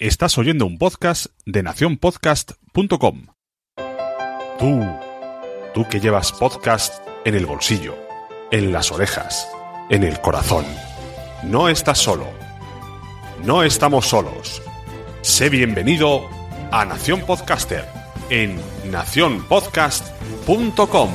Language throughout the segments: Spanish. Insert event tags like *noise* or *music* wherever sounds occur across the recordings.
Estás oyendo un podcast de nacionpodcast.com. Tú, tú que llevas podcast en el bolsillo, en las orejas, en el corazón. No estás solo. No estamos solos. Sé bienvenido a Nación Podcaster en nacionpodcast.com.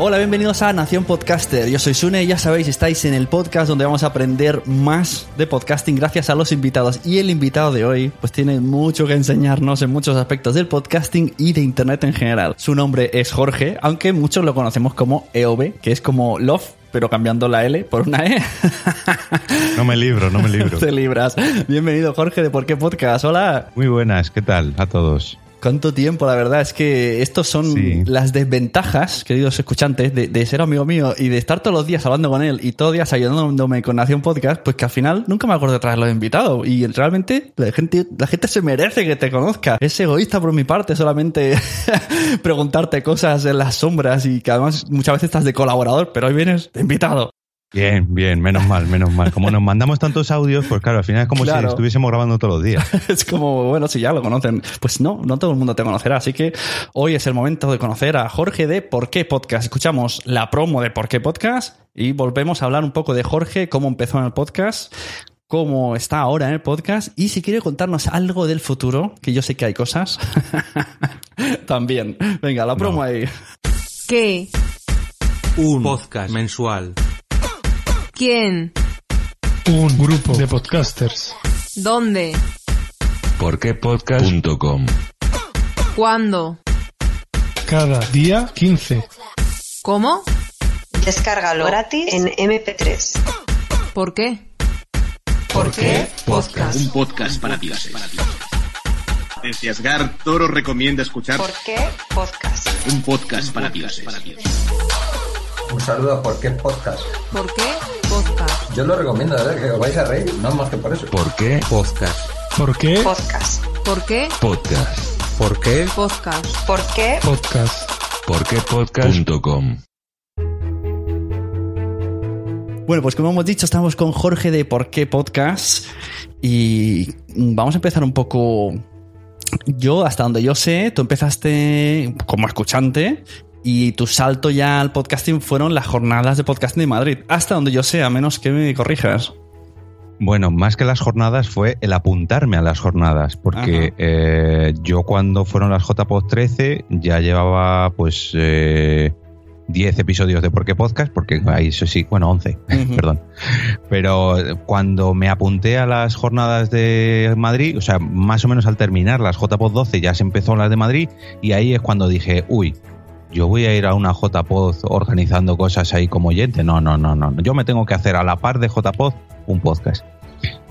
Hola, bienvenidos a Nación Podcaster. Yo soy Sune y ya sabéis, estáis en el podcast donde vamos a aprender más de podcasting gracias a los invitados. Y el invitado de hoy, pues tiene mucho que enseñarnos en muchos aspectos del podcasting y de internet en general. Su nombre es Jorge, aunque muchos lo conocemos como EOB, que es como Love pero cambiando la L por una E. *laughs* No me libro, no me libro. *laughs* Te libras. Bienvenido, Jorge, de Por qué Podcast. Hola. Muy buenas, ¿qué tal a todos? ¿Cuánto tiempo? La verdad es que estos son Sí. las desventajas, queridos escuchantes, de, de ser amigo mío y de estar todos los días hablando con él y todos los días ayudándome con Nación Podcast, pues que al final nunca me acuerdo de traerlo de invitado. Y realmente la gente, la gente se merece que te conozca. Es egoísta por mi parte solamente *laughs* preguntarte cosas en las sombras y que además muchas veces estás de colaborador, pero hoy vienes de invitado. Bien, bien, menos mal, menos mal. Como nos mandamos tantos audios, pues claro, al final es como Claro. si estuviésemos grabando todos los días. *laughs* Es como, bueno, si ya lo conocen. Pues no, no todo el mundo te conocerá. Así que hoy es el momento de conocer a Jorge de Por qué Podcast. Escuchamos la promo de Por qué Podcast y volvemos a hablar un poco de Jorge, cómo empezó en el podcast, cómo está ahora en el podcast y si quiere contarnos algo del futuro, que yo sé que hay cosas. *laughs* También. Venga, la promo ahí. ¿Qué? Un podcast mensual. ¿Quién? Un grupo de podcasters. ¿Dónde? Porquepodcast.com ¿Cuándo? Cada día 15. ¿Cómo? Descárgalo gratis en MP3. ¿Por qué? ¿Por qué podcast? Un podcast para dioses. Desde Asgard, Toro recomienda escuchar ¿Por qué podcast? un podcast para dioses. Un saludo a Por qué Podcast. ¿Por qué podcast? Yo lo recomiendo, ¿verdad? Que os vais a reír, no más que por eso. ¿Por qué podcast? ¿Por qué Podcast. ¿Por qué Podcast. ¿Por qué podcast? ¿Por qué podcast? Porquepodcast.com Bueno, pues como hemos dicho, estamos con Jorge de Por qué Podcast y vamos a empezar un poco. Yo, hasta donde yo sé, tú empezaste como escuchante y tu salto ya al podcasting fueron las jornadas de podcasting de Madrid. Hasta donde yo sé, a menos que me corrijas. Bueno, más que las jornadas fue el apuntarme a las jornadas, porque eh, yo cuando fueron las JPod 13 ya llevaba pues eh, 10 episodios de Por qué Podcast, porque ahí eso sí, bueno, 11, *laughs* perdón. Pero cuando me apunté a las jornadas de Madrid, o sea, más o menos al terminar las JPod 12 ya se empezó las de Madrid y ahí es cuando dije, uy, yo voy a ir a una JPod organizando cosas ahí como oyente. No, no, no, no. Yo me tengo que hacer a la par de JPod un podcast.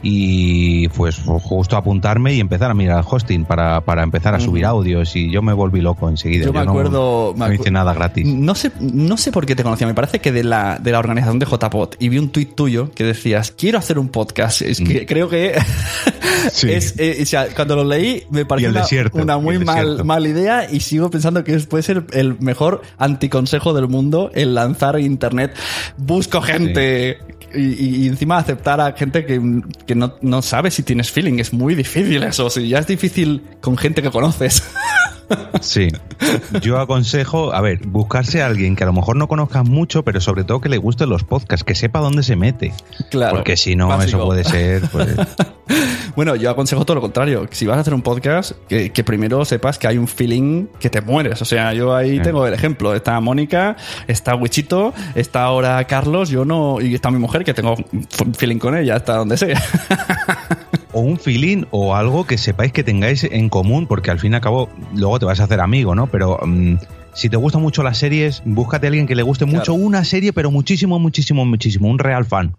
Y pues justo apuntarme y empezar a mirar el hosting para, para empezar a subir audios y yo me volví loco enseguida. Yo me no- acuerdo- No, me hice nada gratis. No sé, no sé por qué te conocía, me parece que de la, de la organización de JPod y vi un tuit tuyo que decías, quiero hacer un podcast. Es que creo que *laughs* es, eh, o sea, cuando lo leí me pareció una, desierto, una y muy mal, mala idea y sigo pensando que puede ser el mejor anticonsejo del mundo el lanzar internet. Busco gente y encima aceptar a gente que, que no, no sabe si tienes feeling. Es muy difícil eso. Si ya es difícil con gente que conoces. *laughs* Sí. Yo aconsejo, a ver, buscarse a alguien que a lo mejor no conozcas mucho, pero sobre todo que le gusten los podcasts, que sepa dónde se mete. Claro. Porque si no, Básico. eso puede ser. pues, *laughs* Bueno, yo aconsejo todo lo contrario. Si vas a hacer un podcast, que, que primero sepas que hay un feeling que te mueres. O sea, yo ahí tengo el ejemplo. Está Mónica, está Wichito, está ahora Carlos, yo no, y está mi mujer, que tengo un feeling con ella, hasta donde sea. *laughs* o un feeling o algo que sepáis que tengáis en común, porque al fin y al cabo luego te vas a hacer amigo, ¿no? Pero mm, si te gustan mucho las series, búscate a alguien que le guste mucho una serie, pero muchísimo, muchísimo, muchísimo, un real fan.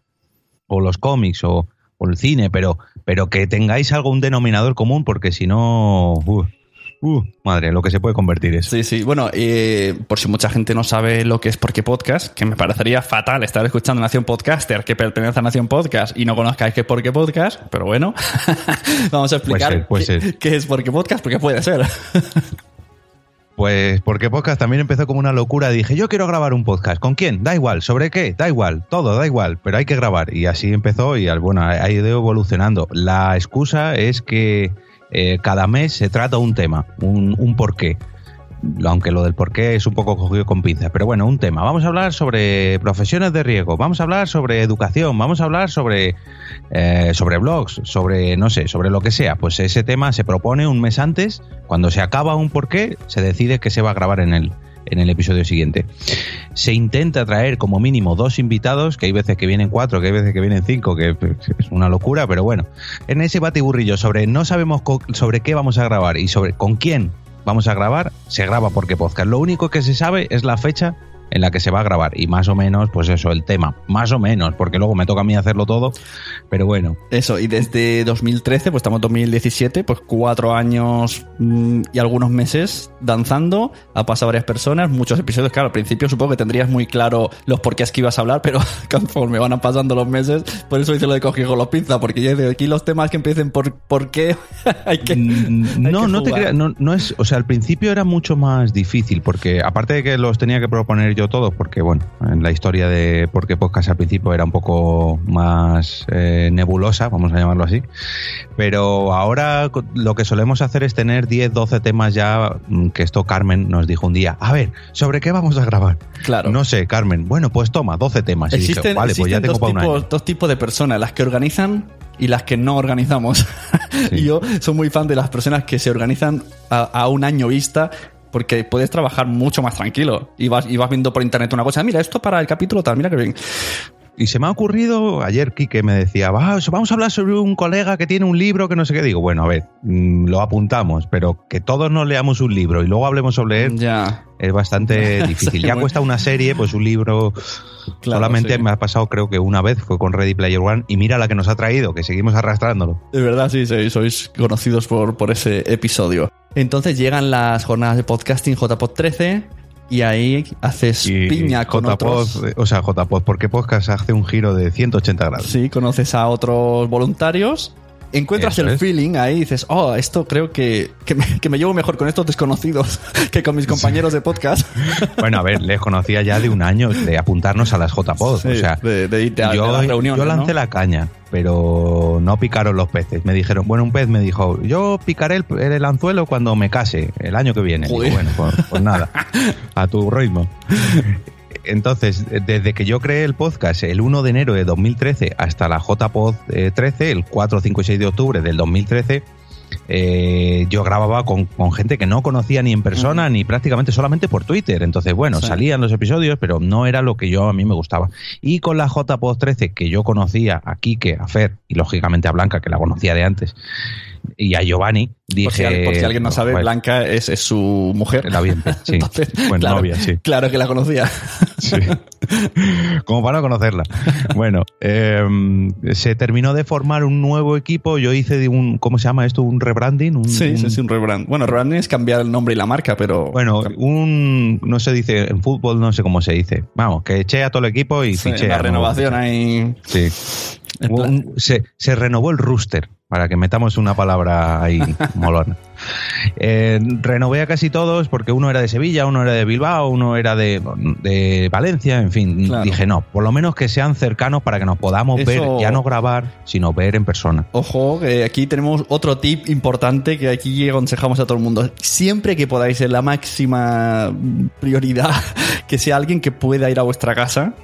O los cómics o, o el cine, pero, pero que tengáis algo, un denominador común, porque si no... uh, uh, madre, lo que se puede convertir eso. Sí, sí. Bueno, eh, por si mucha gente no sabe lo que es Porque Podcast, que me parecería fatal estar escuchando Nación Podcaster que pertenece a Nación Podcast y no conozcáis qué es Porque Podcast, pero bueno, *laughs* vamos a explicar ser, puede qué, qué es Porque Podcast, porque puede ser. *laughs* Pues porque podcast también empezó como una locura. Dije, yo quiero grabar un podcast. ¿Con quién? Da igual. ¿Sobre qué? Da igual. Todo, da igual. Pero hay que grabar. Y así empezó y bueno, ha ido evolucionando. La excusa es que eh, cada mes se trata un tema, un, un porqué. Aunque lo del porqué es un poco cogido con pinzas. Pero bueno, un tema. Vamos a hablar sobre profesiones de riesgo. Vamos a hablar sobre educación. Vamos a hablar sobre, eh, sobre blogs. Sobre, no sé, sobre lo que sea. Pues ese tema se propone un mes antes. Cuando se acaba un porqué, se decide que se va a grabar en el, en el episodio siguiente. Se intenta traer como mínimo dos invitados, que hay veces que vienen cuatro, que hay veces que vienen cinco, que es una locura, pero bueno. En ese batiburrillo sobre no sabemos sobre qué vamos a grabar y sobre con quién vamos a grabar, se graba porque podcast. Lo único que se sabe es la fecha en la que se va a grabar. Y más o menos, pues eso, el tema. Más o menos, porque luego me toca a mí hacerlo todo, pero bueno. Eso, y desde 2013, pues estamos en 2017, pues cuatro años mm, y algunos meses danzando, ha pasado varias personas, muchos episodios, claro, al principio supongo que tendrías muy claro los porqués que ibas a hablar, pero *laughs* conforme van pasando los meses, por eso hice lo de coger con los pinzas, porque ya de aquí los temas que empiecen por, por qué *laughs* hay que... No, no te creas, no, no es, o sea, al principio era mucho más difícil, porque aparte de que los tenía que proponer yo todos, porque bueno, en la historia de por qué podcast al principio era un poco más eh, nebulosa, vamos a llamarlo así, pero ahora lo que solemos hacer es tener 10, 12 temas ya, mm, que esto Carmen nos dijo un día, a ver, ¿sobre qué vamos a grabar? Claro. No sé, Carmen, bueno, pues toma, 12 temas. Y dije, Existen, vale, pues ya existen tengo dos, tipos, dos tipos de personas, las que organizan y las que no organizamos. *laughs* y yo soy muy fan de las personas que se organizan a, a un año vista porque puedes trabajar mucho más tranquilo y vas, y vas viendo por internet una cosa, mira, esto para el capítulo tal, mira que bien. Y se me ha ocurrido, ayer Quique me decía, "Va, vamos a hablar sobre un colega que tiene un libro que no sé qué. Digo, bueno, a ver, mm, lo apuntamos, pero que todos nos leamos un libro y luego hablemos sobre él ya. es bastante *laughs* difícil. Ya cuesta una serie, pues un libro Claro, solamente sí. me ha pasado creo que una vez, fue con Ready Player One, y mira la que nos ha traído, que seguimos arrastrándolo. De verdad, sí, sí, sois conocidos por, por ese episodio. Entonces llegan las jornadas de podcasting JPod 13 y ahí haces Y piña con JPod, otros... O sea, JPod, porque podcast hace un giro de 180 grados. Sí, conoces a otros voluntarios encuentras Eso el es. feeling ahí y dices, oh, esto creo que, que, me, que me llevo mejor con estos desconocidos *laughs* que con mis compañeros de podcast. *laughs* Bueno, a ver, les conocía ya de un año de apuntarnos a las JPod. Sí, o sea, de, de irte a, yo, de las reuniones, yo lancé ¿no? la caña, pero no picaron los peces. Me dijeron, bueno, un pez me dijo, yo picaré el, el anzuelo cuando me case, el año que viene. Digo, bueno, pues, pues nada, *laughs* a tu ritmo. Entonces, desde que yo creé el podcast el 1 de enero de 2013 hasta la JPod eh, 13, el 4, 5 y 6 de octubre del 2013, eh, yo grababa con, con gente que no conocía ni en persona ni prácticamente solamente por Twitter. Entonces, bueno, Sí. salían los episodios, pero no era lo que yo a mí me gustaba. Y con la JPod 13, que yo conocía a Quique, a Fer y lógicamente a Blanca, que la conocía de antes, y a Giovanni, dije. Por si, al- por si alguien no sabe, "Joder, Blanca es, es su mujer. La bien, sí. Entonces, Bueno, claro, novia, sí. Claro que la conocía. Sí. Como para no conocerla. Bueno, eh, se terminó de formar un nuevo equipo. Yo hice un, ¿cómo se llama esto? Un rebranding. Un, Sí, sí, un- sí, un rebrand. Bueno, rebranding es cambiar el nombre y la marca, pero. Bueno, un, no se dice, en fútbol no sé cómo se dice. Vamos, que eché a todo el equipo y Sí, fiché la renovación ahí. Sí. Se, se renovó el rooster, para que metamos una palabra ahí molona. Eh, renové a casi todos porque uno era de Sevilla, uno era de Bilbao, uno era de, de Valencia, en fin. Claro. Dije, no, por lo menos que sean cercanos para que nos podamos Eso- ver, ya no grabar, sino ver en persona. Ojo, que aquí tenemos otro tip importante que aquí aconsejamos a todo el mundo. Siempre que podáis, en la máxima prioridad, *laughs* que sea alguien que pueda ir a vuestra casa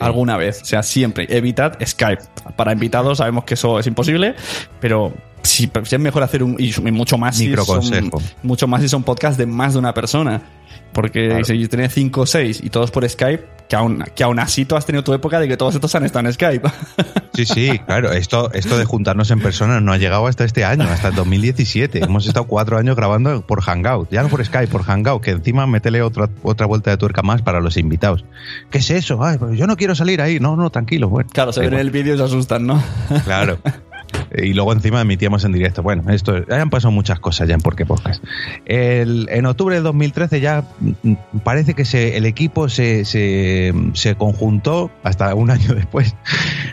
alguna vez. O sea, siempre. Evitad Skype. Para invitados sabemos que eso es imposible, pero si, es mejor hacer un. Y mucho más si son, mucho más si son podcasts de más de una persona. Porque Claro. si tenés 5 o 6 y todos por Skype, que aún, que aún así tú has tenido tu época de que todos estos han estado en Skype. *laughs* Sí, sí, claro. Esto, esto de juntarnos en persona no ha llegado hasta este año, hasta el 2017. Hemos estado cuatro años grabando por Hangout, ya no por Skype, por Hangout, que encima métele otra, otra vuelta de tuerca más para los invitados. ¿Qué es eso? Ay, pues yo no quiero salir ahí. No, no, tranquilo. Bueno, Claro, se ven el vídeo y se asustan, ¿no? Claro. *laughs* Y luego encima emitíamos en directo. Bueno, esto han pasado muchas cosas ya en Porque Podcast. El- en octubre de 2013 ya mm, parece que se, el equipo se, se, se conjuntó hasta un *laughs* año después.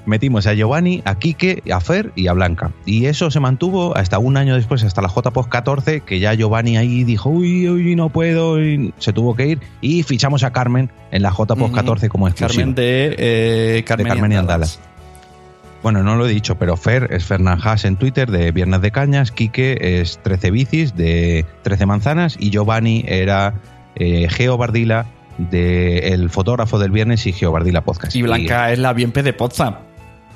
Metimos a Giovanni, a Quique, a Fer y a Blanca. Y eso se mantuvo hasta un año después, hasta la JPOS 14, que ya Giovanni ahí dijo, uy, uy, no puedo, y se tuvo que ir. Y fichamos a Carmen en la JPOS Ujú. 14 como exclusiva. Carmen de eh, Carmen, de Carmen y Andalas. Bueno, no lo he dicho, pero Fer es Fernán Haas en Twitter de Viernes de Cañas, Quique es 13 Bicis de 13 Manzanas y Giovanni era eh, Geo Bardila de El Fotógrafo del Viernes y Geo Bardila Podcast. Y Blanca es la bienpe de Potsdam.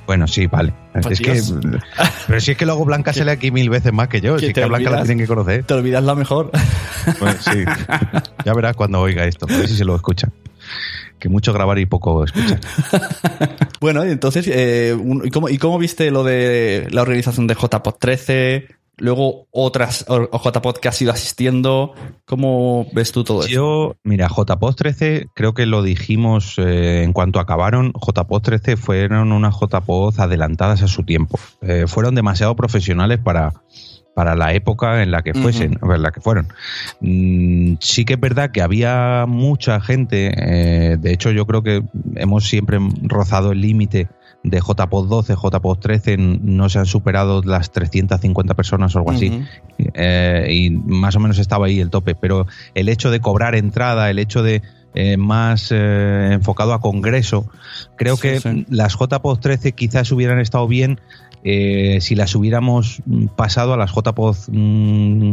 bueno, sí, vale. Pues es que, *laughs* pero si es que luego Blanca *laughs* sale aquí mil veces más que yo, Que si es que a Blanca la tienen que conocer. Te olvidas la mejor. Bueno, sí. *laughs* Ya verás cuando oiga esto, a ver si se lo escucha. Que mucho grabar y poco escuchar. *laughs* bueno, y entonces, eh, ¿y, cómo, ¿y cómo viste lo de la organización de JPod 13? Luego otras JPod que has ido asistiendo. ¿Cómo ves tú todo eso? Yo, mira, JPOD 13, creo que lo dijimos eh, en cuanto acabaron. JPOD 13 fueron unas JPOD adelantadas a su tiempo. Eh, fueron demasiado profesionales para, para la época en la que fuesen, en la que fueron. Mm, sí que es verdad que había mucha gente. eh, de hecho, yo creo que hemos siempre rozado el límite de JPOD 12, JPOD 13, no se han superado las 350 personas o algo así. Eh, y más o menos estaba ahí el tope. Pero el hecho de cobrar entrada, el hecho de eh, más eh, enfocado a congreso, creo Sí, que sí. las JPOD 13 quizás hubieran estado bien eh, si las hubiéramos mm, pasado a las JPOD mm,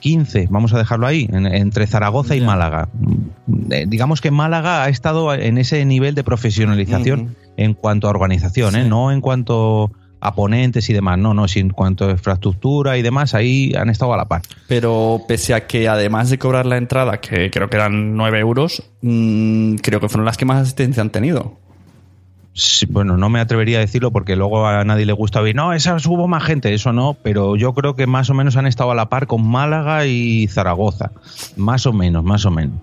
15, vamos a dejarlo ahí, en- entre Zaragoza y. Málaga. Mm, eh, digamos que Málaga ha estado en ese nivel de profesionalización en cuanto a organización, ¿eh? No en cuanto a ponentes y demás, no, no, sin cuanto a infraestructura y demás, ahí han estado a la par. Pero pese a que además de cobrar la entrada, que creo que eran 9 euros, mm, creo que fueron las que más asistencia han tenido. Sí, bueno, no me atrevería a decirlo porque luego a nadie le gusta oír, no, esas hubo más gente, eso no, pero yo creo que más o menos han estado a la par con Málaga y Zaragoza, más o menos, más o menos.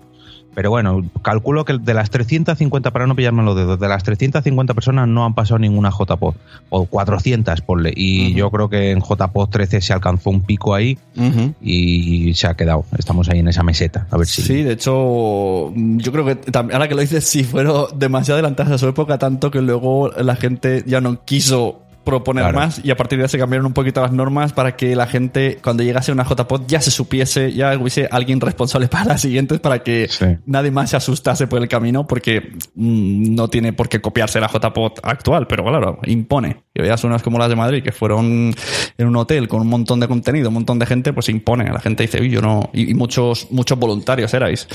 Pero bueno, calculo que de las 350, para no pillarme los dedos, de las 350 personas no han pasado ninguna JPOD, o 400, ponle, y Ujú. yo creo que en JPOD 13 se alcanzó un pico ahí y se ha quedado, estamos ahí en esa meseta, a ver si... Sí, de hecho, yo creo que ahora que lo dices, sí, fueron demasiado adelantadas a su época, tanto que luego la gente ya no quiso proponer Claro. más y a partir de ahí se cambiaron un poquito las normas para que la gente cuando llegase a una JPod ya se supiese, ya hubiese alguien responsable *laughs* para las siguientes para que Sí. nadie más se asustase por el camino porque mm, no tiene por qué copiarse la JPod actual, pero claro, impone. Y veas unas como las de Madrid que fueron en un hotel con un montón de contenido, un montón de gente, pues impone. La gente dice, uy, yo no. Y, y muchos, muchos voluntarios erais.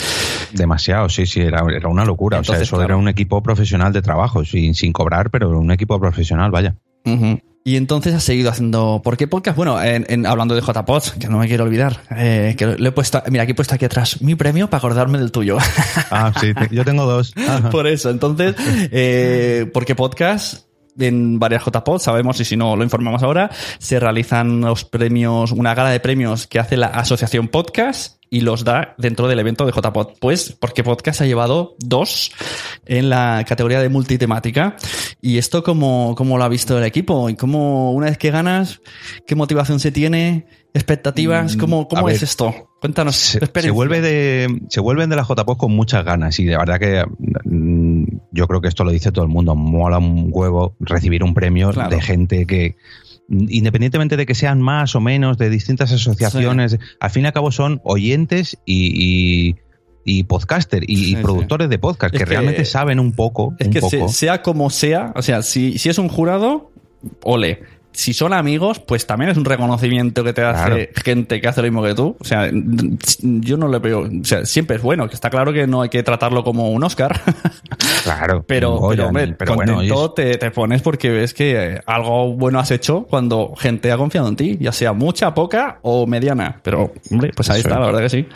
Demasiado, sí, sí, era, era una locura. o sea, Entonces, eso claro. era un equipo profesional de trabajo, sin, sin cobrar, pero un equipo profesional, vaya. Y entonces has seguido haciendo. ¿Por qué podcast? Bueno, en- en- hablando de JPods, que no me quiero olvidar. eh, que le he puesto. Mira, aquí he puesto aquí atrás mi premio para acordarme del tuyo. *laughs* Ah, sí, te- yo tengo dos. Ajá. Por eso, entonces, eh, porque podcast en varias JPod, sabemos, y si no lo informamos ahora, se realizan los premios, una gala de premios que hace la Asociación Podcast y los da dentro del evento de JPod. Pues porque Podcast ha llevado dos en la categoría de multitemática. ¿Y esto cómo, cómo lo ha visto el equipo? ¿Y cómo, una vez que ganas, qué motivación se tiene? ¿Expectativas? ¿Cómo, cómo a es ver, esto? Cuéntanos. se, vuelve de se vuelven de la JPOD con muchas ganas y de verdad que mm, yo creo que esto lo dice todo el mundo mola un huevo recibir un premio Claro. de gente que mm, independientemente de que sean más o menos de distintas asociaciones al fin y al cabo son oyentes y, y, y podcaster y, sí. productores de podcast Es que, que- realmente saben un poco Es un que poco sea como sea, o sea, si, si es un jurado, ole. Si son amigos, pues también es un reconocimiento que te hace Claro. gente que hace lo mismo que tú. O sea, yo no le veo. O sea, siempre es bueno, que está claro que no hay que tratarlo como un Oscar. *laughs* claro *laughs* Pero, Goya, pero, hombre, pero bueno, contento oyes, te, te pones porque ves que eh, algo bueno has hecho cuando gente ha confiado en ti, ya sea mucha, poca o mediana. Pero, hombre, pues ahí Eso está, es. la verdad que sí.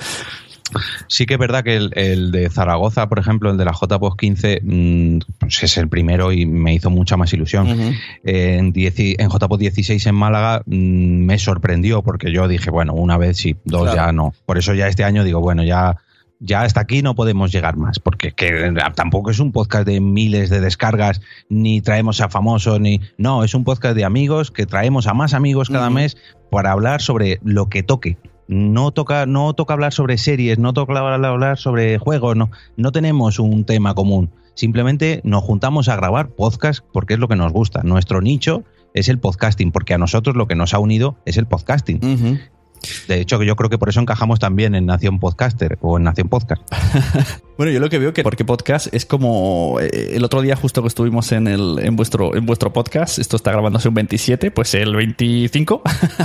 Sí que es verdad que el, el de Zaragoza, por ejemplo, el de la JPOS 15, mm, pues es el primero y me hizo mucha más ilusión. En, en JPOS 16 en Málaga mm, me sorprendió porque yo dije, bueno, una vez sí, dos Claro. ya no. Por eso ya este año digo, bueno, ya, ya hasta aquí no podemos llegar más, porque que tampoco es un podcast de miles de descargas, ni traemos a famosos, ni... No, es un podcast de amigos que traemos a más amigos cada mes para hablar sobre lo que toque. No toca, no toca hablar sobre series, no toca hablar sobre juegos, no, no tenemos un tema común. Simplemente nos juntamos a grabar podcast porque es lo que nos gusta. Nuestro nicho es el podcasting, porque a nosotros lo que nos ha unido es el podcasting. De hecho, que yo creo que por eso encajamos también en Nación Podcaster o en Nación Podcast. *laughs* Bueno, yo lo que veo que porque podcast es como eh, el otro día justo que estuvimos en el en vuestro en vuestro podcast, esto está grabándose un 27, pues el 25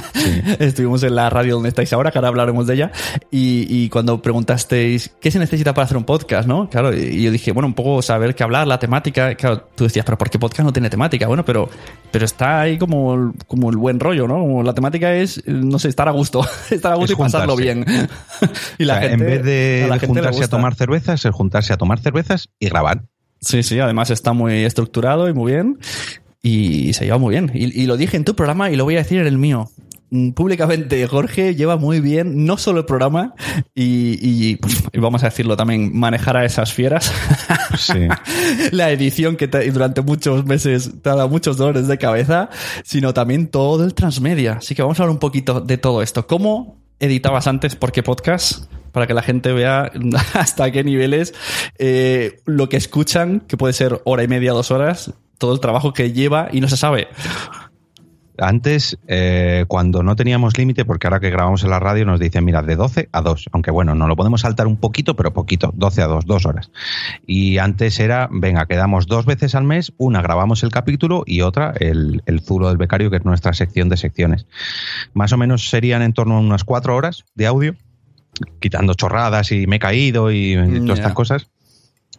*laughs* estuvimos en la radio donde estáis ahora, que ahora hablaremos de ella y, y cuando preguntasteis qué se necesita para hacer un podcast, ¿no? Claro, y yo dije, bueno, un poco saber qué hablar, la temática, claro, tú decías, pero ¿por qué podcast no tiene temática? Bueno, pero pero está ahí como el, como el buen rollo, ¿no? Como la temática es no sé, estar a gusto, *laughs* estar a gusto y pasarlo bien. *laughs* y la O sea, gente en vez de, a la de gente juntarse a tomar cervezas, es juntarse a tomar cervezas y grabar. Sí, sí, además está muy estructurado y muy bien. Y se lleva muy bien. Y, y lo dije en tu programa y lo voy a decir en el mío. Mm, Públicamente, Jorge lleva muy bien no solo el programa y, y, y vamos a decirlo también, manejar a esas fieras. Sí. *laughs* la edición que te- durante muchos meses te ha dado muchos dolores de cabeza, sino también todo el transmedia. Así que vamos a hablar un poquito de todo esto. ¿Cómo editabas antes? ¿Por qué podcast? Para que la gente vea *laughs* hasta qué niveles eh, lo que escuchan, que puede ser hora y media, dos horas, todo el trabajo que lleva y no se sabe. Antes, eh, cuando no teníamos límite, porque ahora que grabamos en la radio nos dicen, mira, de 12 a 2, aunque bueno, nos lo podemos saltar un poquito, pero poquito, 12 a 2, dos horas. Y antes era, venga, quedamos dos veces al mes, una grabamos el capítulo y otra el, el Zulo del Becario, que es nuestra sección de secciones. Más o menos serían en torno a unas cuatro horas de audio, quitando chorradas y me he caído y todas estas cosas.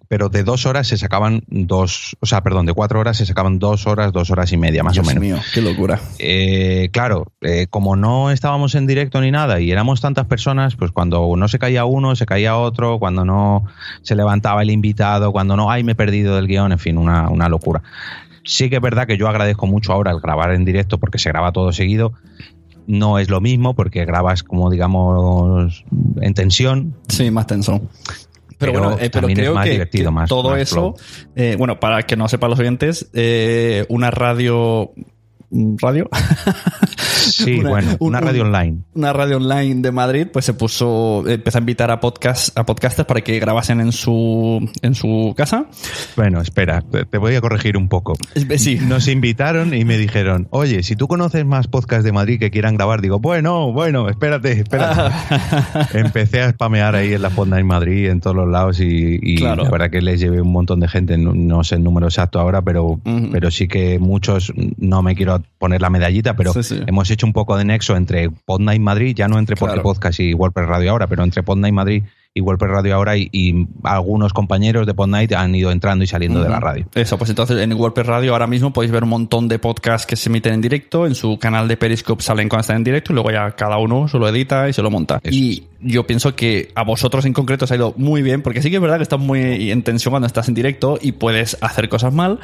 Pero de dos horas se sacaban dos, o sea, perdón, de cuatro horas se sacaban dos horas, dos horas y media, más Dios o menos. mío, qué locura. Eh, claro, eh, como no estábamos en directo ni nada y éramos tantas personas, pues cuando no se caía uno, se caía otro, cuando no se levantaba el invitado, cuando no, ay, me he perdido del guion, en fin, una, una locura. Sí que es verdad que yo agradezco mucho ahora el grabar en directo porque se graba todo seguido. No es lo mismo porque grabas como digamos en tensión. Sí, más tenso. Pero, Pero bueno, eh, pero es creo más que, divertido, que más- todo más eso, eh, bueno, para que no sepan los oyentes, eh, una radio, radio Sí, *laughs* bueno, una radio online. Una radio online de Madrid, pues se puso, empezó a invitar a podcast, a podcasters para que grabasen en su, en su casa. Bueno, espera, te voy a corregir un poco. Sí. Nos invitaron y me dijeron, oye, si tú conoces más podcasts de Madrid que quieran grabar, digo, bueno, bueno, espérate, espérate. *laughs* Empecé a spamear ahí en la fonda en Madrid, en todos los lados, y, y Claro. la verdad que les llevé un montón de gente, no, no sé el número exacto ahora, pero, pero sí que muchos, no me quiero poner la medallita, pero Sí, sí. hemos hecho un poco de nexo entre Podnight Madrid, ya no entre Porque. Podcast y WordPress Radio ahora, pero entre Podnight Madrid y WordPress Radio ahora, y, y algunos compañeros de Podnight han ido entrando y saliendo de la radio. Eso, pues entonces en WordPress Radio ahora mismo podéis ver un montón de podcasts que se emiten en directo. En su canal de Periscope salen cuando están en directo y luego ya cada uno se lo edita y se lo monta. y yo pienso que a vosotros en concreto os ha ido muy bien, porque sí que es verdad que estás muy en tensión cuando estás en directo y puedes hacer cosas mal.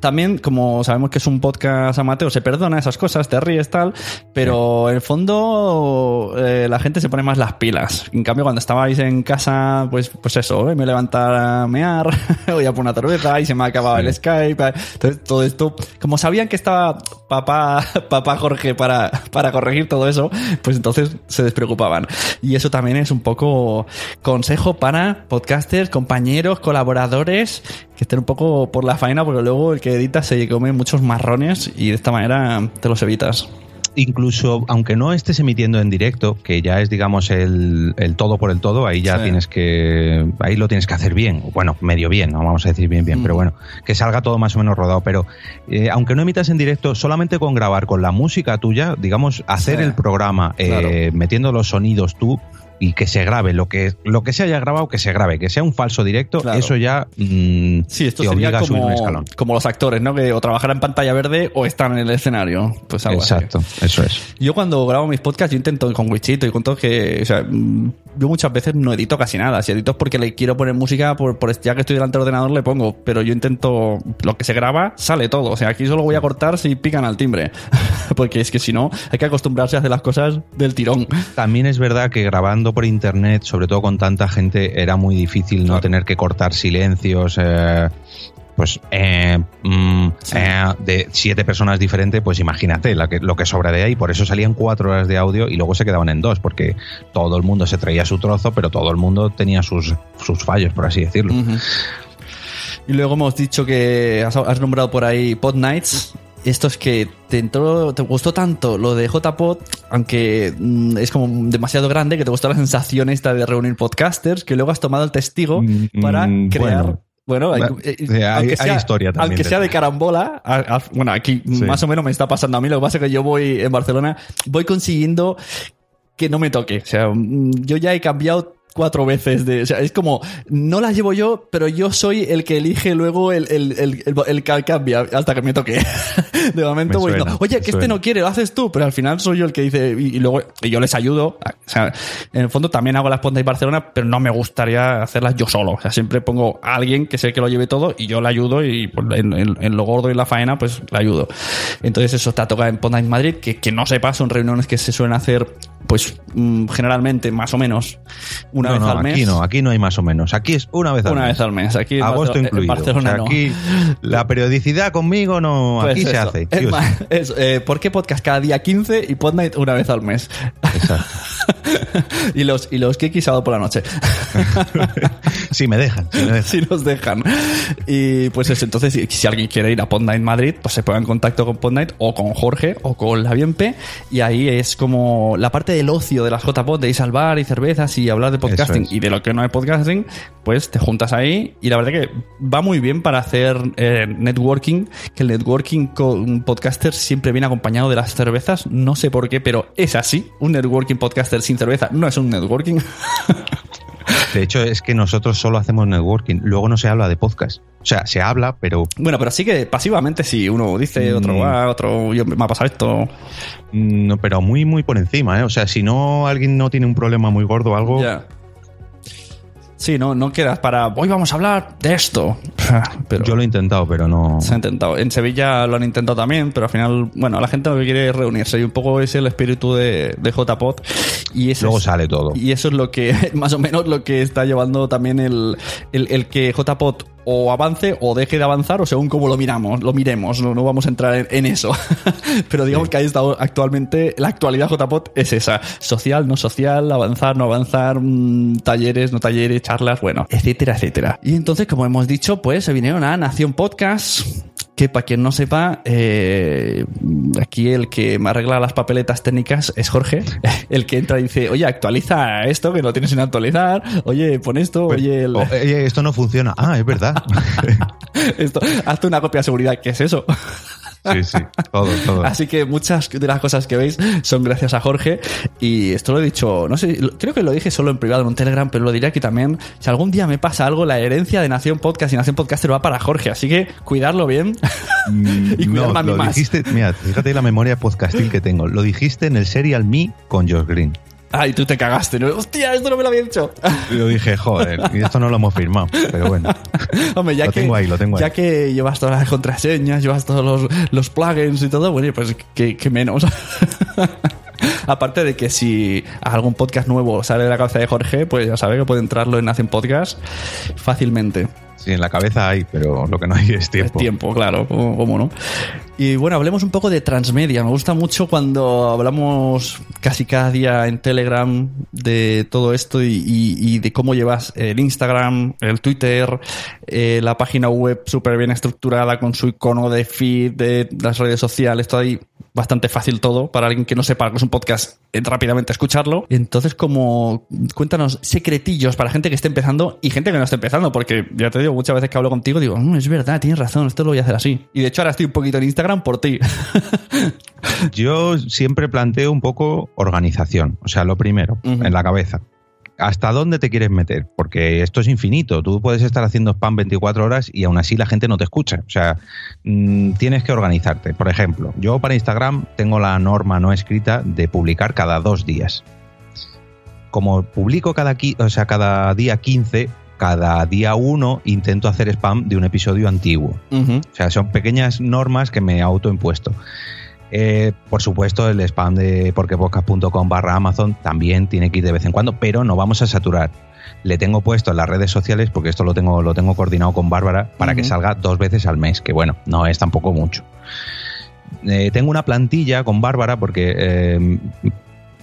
También, como sabemos que es un podcast amateur, se perdona esas cosas, te ríes tal, pero en el fondo eh, la gente se pone más las pilas. En cambio, cuando estabais en casa, pues, pues eso, ¿eh? me levantar a mear, *laughs* voy a poner una cerveza y se me ha acabado el Skype. eh. Entonces, todo esto, como sabían que estaba papá, *laughs* papá Jorge para, para corregir todo eso, pues entonces se despreocupaban. Y eso también es un poco consejo para podcasters, compañeros, colaboradores, que estén un poco por la faena, porque luego el que edita se come muchos marrones y de esta manera te los evitas. Incluso aunque no estés emitiendo en directo, que ya es digamos el, el todo por el todo, ahí ya Sí. tienes que ahí lo tienes que hacer bien, bueno, medio bien, no vamos a decir bien bien, Mm. pero bueno, que salga todo más o menos rodado, pero eh, aunque no emitas en directo, solamente con grabar con la música tuya, digamos, hacer Sí. el programa eh, metiendo los sonidos tú y que se grabe lo que lo que se haya grabado que se grabe que sea un falso directo Claro. eso ya mm, Sí, esto te sería obliga a subir un como, escalón como los actores, ¿no? Que o trabajar en pantalla verde o estar en el escenario. Pues algo así. exacto eso es Yo cuando grabo mis podcasts, yo intento con Wichito y con todo que, o sea, yo muchas veces no edito casi nada. Si edito es porque le quiero poner música, por, por ya que estoy delante del ordenador le pongo, pero yo intento, lo que se graba, sale todo. O sea, aquí solo voy a cortar si pican al timbre. *laughs* porque es que si no, hay que acostumbrarse a hacer las cosas del tirón. También es verdad que grabando por internet, sobre todo con tanta gente, era muy difícil no tener que cortar silencios. eh, pues eh, mm, eh, de siete personas diferentes, pues imagínate la que- lo que sobra de ahí. Por eso salían cuatro horas de audio y luego se quedaban en dos, porque todo el mundo se traía su trozo, pero todo el mundo tenía sus, sus fallos, por así decirlo. Y luego hemos dicho que has, has nombrado por ahí Pod Nights. Esto es que te entró, te gustó tanto lo de JPod, aunque mm, es como demasiado grande, que te gustó la sensación esta de reunir podcasters, que luego has tomado el testigo para mm, crear. bueno. Bueno, hay, Va- eh, o sea, hay- hay historia también aunque sea de carambola, a- a- bueno, aquí Sí. más o menos me está pasando a mí. Lo que pasa es que yo voy en Barcelona, voy consiguiendo que no me toque. O sea, mm, yo ya he cambiado cuatro veces de. O sea, es como, no las llevo yo, pero yo soy el que elige luego el, el, el, el- el que cambia hasta que me toque. *laughs* De momento Me voy, no, Oye, que este no quiere, lo haces tú, pero al final soy yo el que dice. Y, y luego y yo les ayudo. O sea, en el fondo también hago las Ponda y Barcelona, pero no me gustaría hacerlas yo solo. O sea, siempre pongo a alguien que sé que lo lleve todo y yo le ayudo y pues, en, en- en lo gordo y la faena, pues le ayudo. Entonces, eso está tocado en Ponda en Madrid, que, que no sepa, son reuniones que se suelen hacer, pues mm, generalmente, más o menos, una No, vez no, al mes. Aquí no, aquí no hay más o menos. Aquí es una vez al Una mes. vez al mes. Aquí Agosto en incluido. Barcelona O sea, no. aquí la periodicidad conmigo no. Pues aquí se hace. Es más, es, eh, ¿Por qué podcast cada día 15 y Pod Night una vez al mes? Exacto. *laughs* y los y los kikis sábado por la noche. *laughs* Si me dejan. Si me dejan. si nos dejan. Y pues eso, entonces, si, alguien quiere ir a Pod Night Madrid, pues se ponga en contacto con Pod Night o con Jorge o con la Bienpe. Y ahí es como la parte del ocio de las JPod, de ir al bar y cervezas y hablar de podcasting es. y de lo que no hay podcasting, pues te juntas ahí. Y la verdad que va muy bien para hacer eh, networking, que el networking con podcaster siempre viene acompañado de las cervezas. No sé por qué, pero es así. Un networking podcaster sin cerveza no es un networking. *laughs* De hecho, es que nosotros solo hacemos networking. Luego no se habla de podcast. O sea, se habla, pero Bueno, pero sí que pasivamente sí, uno dice, otro Mm. va, otro yo, me ha pasado esto. no, pero muy, muy por encima. ¿eh? O sea, si no alguien no tiene un problema muy gordo o algo, Ya. Sí, no, no quedas para hoy vamos a hablar de esto. *laughs* Pero yo lo he intentado, pero no. se ha intentado. En Sevilla lo han intentado también, pero al final, bueno, la gente lo que quiere es reunirse y un poco es el espíritu de, de JPod. Y eso Luego es- sale todo. Y eso es lo que, *laughs* más o menos, lo que está llevando también el, el, el que JPod o avance o deje de avanzar o según como lo miramos, lo miremos, no, no vamos a entrar en, en eso. *laughs* Pero digamos que ahí está actualmente, la actualidad JPOT es esa, social, no social, avanzar, no avanzar, mm, talleres, no talleres, charlas, bueno, etcétera, etcétera. Y entonces, como hemos dicho, pues se vinieron a Nación Podcast, que para quien no sepa, eh, aquí el que me arregla las papeletas técnicas es Jorge, *laughs* el que entra y dice, oye, actualiza esto, que lo tienes sin actualizar, oye, pon esto, oye, el- oye, esto no funciona. Ah, es verdad. *laughs* esto, hazte una copia de seguridad, ¿qué es eso? Sí, sí, todo, todo. *laughs* Así que muchas de las cosas que veis son gracias a Jorge. Y esto lo he dicho, no sé, creo que lo dije solo en privado en un Telegram, pero lo diré aquí también. Si algún día me pasa algo, la herencia de Nación Podcast y Nación Podcaster va para Jorge. Así que cuidarlo bien *laughs* *laughs* y No, cuidarme a mí lo más. dijiste, mira, fíjate la memoria podcastil que tengo. Lo dijiste en el Serial Me con Josh Green. Ay, tú te cagaste, ¿no? Hostia, esto no me lo había dicho. Y yo dije, joder, y esto no lo hemos firmado. Pero bueno, *laughs* Hombre, ya Lo que, tengo ahí, lo tengo ya ahí. que llevas todas las contraseñas, llevas todos los, los plugins y todo, bueno, pues que, que menos. *laughs* Aparte de que si algún podcast nuevo sale de la cabeza de Jorge, pues ya sabe que puede entrarlo en Hacen Podcast fácilmente. sí, en la cabeza hay, pero lo que no hay es tiempo. Tiempo, claro, cómo cómo no. Y bueno, hablemos un poco de transmedia. Me gusta mucho cuando hablamos casi cada día en Telegram de todo esto y, de cómo llevas el Instagram, el Twitter, eh, la página web súper bien estructurada con su icono de feed, de las redes sociales, todo ahí bastante fácil todo para alguien que no sepa que es un podcast eh, rápidamente escucharlo entonces como cuéntanos secretillos para gente que esté empezando y gente que no esté empezando porque ya te digo muchas veces que hablo contigo digo "Mm, es verdad tienes razón esto lo voy a hacer así y de hecho ahora estoy un poquito en Instagram por ti *laughs* Yo siempre planteo un poco organización. O sea, lo primero, en la cabeza. ¿Hasta dónde te quieres meter? Porque esto es infinito. Tú puedes estar haciendo spam 24 horas y aún así la gente no te escucha. O sea, mm, tienes que organizarte. Por ejemplo, yo para Instagram tengo la norma no escrita de publicar cada dos días. Como publico cada, o sea, cada día 15, cada día 1 intento hacer spam de un episodio antiguo. O sea, son pequeñas normas que me autoimpuesto. Eh, por supuesto, el spam de porquepodcast.com barra Amazon también tiene que ir de vez en cuando, pero no vamos a saturar. Le tengo puesto en las redes sociales, porque esto lo tengo, lo tengo coordinado con Bárbara, para que salga dos veces al mes, que bueno, no es tampoco mucho. Eh, tengo una plantilla con Bárbara porque eh,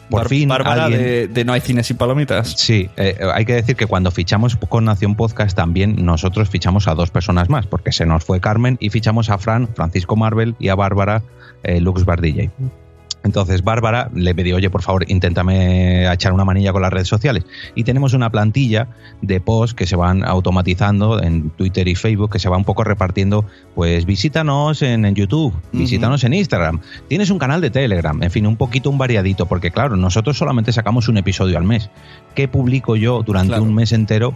por Bar- fin Bárbara alguien- de, de No hay cines sin palomitas Sí, eh, hay que decir que cuando fichamos con Nación Podcast también nosotros fichamos a dos personas más, porque se nos fue Carmen y fichamos a Fran, Francisco Marvel y a Bárbara eh, Lux Bar DJ. Entonces Bárbara le pedí, oye, por favor, inténtame echar una manilla con las redes sociales. Y tenemos una plantilla de posts que se van automatizando en Twitter y Facebook, que se va un poco repartiendo, pues visítanos en, en YouTube, visítanos en Instagram, tienes un canal de Telegram, en fin, un poquito un variadito, porque claro, nosotros solamente sacamos un episodio al mes. ¿Qué publico yo durante Claro. un mes entero?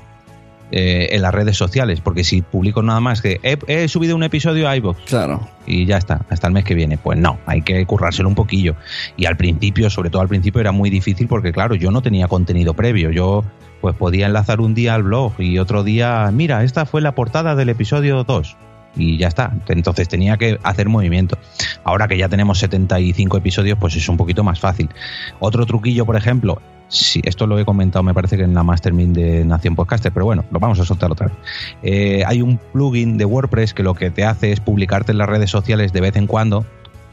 Eh, en las redes sociales, porque si publico nada más que he, he subido un episodio a iVoox claro y ya está, hasta el mes que viene. Pues no, hay que currárselo un poquillo. Y al principio, sobre todo al principio, era muy difícil porque, claro, yo no tenía contenido previo. Yo pues podía enlazar un día al blog y otro día, mira, esta fue la portada del episodio 2. Y ya está. Entonces tenía que hacer movimiento. Ahora que ya tenemos 75 episodios, pues es un poquito más fácil. Otro truquillo, por ejemplo, sí, esto lo he comentado, me parece que en la Mastermind de Nación Podcaster, pero bueno, lo vamos a soltar otra vez. Eh, hay un plugin de WordPress que lo que te hace es publicarte en las redes sociales de vez en cuando,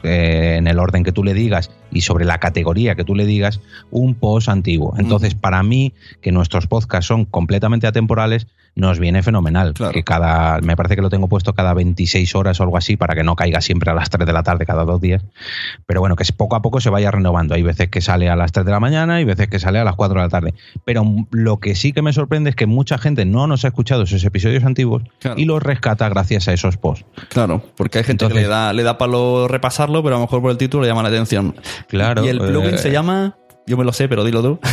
eh, en el orden que tú le digas y sobre la categoría que tú le digas, un post antiguo. Entonces, para mí, que nuestros podcasts son completamente atemporales, nos viene fenomenal. Que cada, me parece que lo tengo puesto cada 26 horas o algo así para que no caiga siempre a las 3 de la tarde cada dos días. Pero bueno, que poco a poco se vaya renovando. Hay veces que sale a las 3 de la mañana y veces que sale a las 4 de la tarde. Pero lo que sí que me sorprende es que mucha gente no nos ha escuchado esos episodios antiguos y los rescata gracias a esos posts. Claro, porque hay gente que le da, le da palo repasarlo, pero a lo mejor por el título le llama la atención. Claro. Y el plugin eh, se llama. Yo me lo sé, pero dilo tú. *laughs*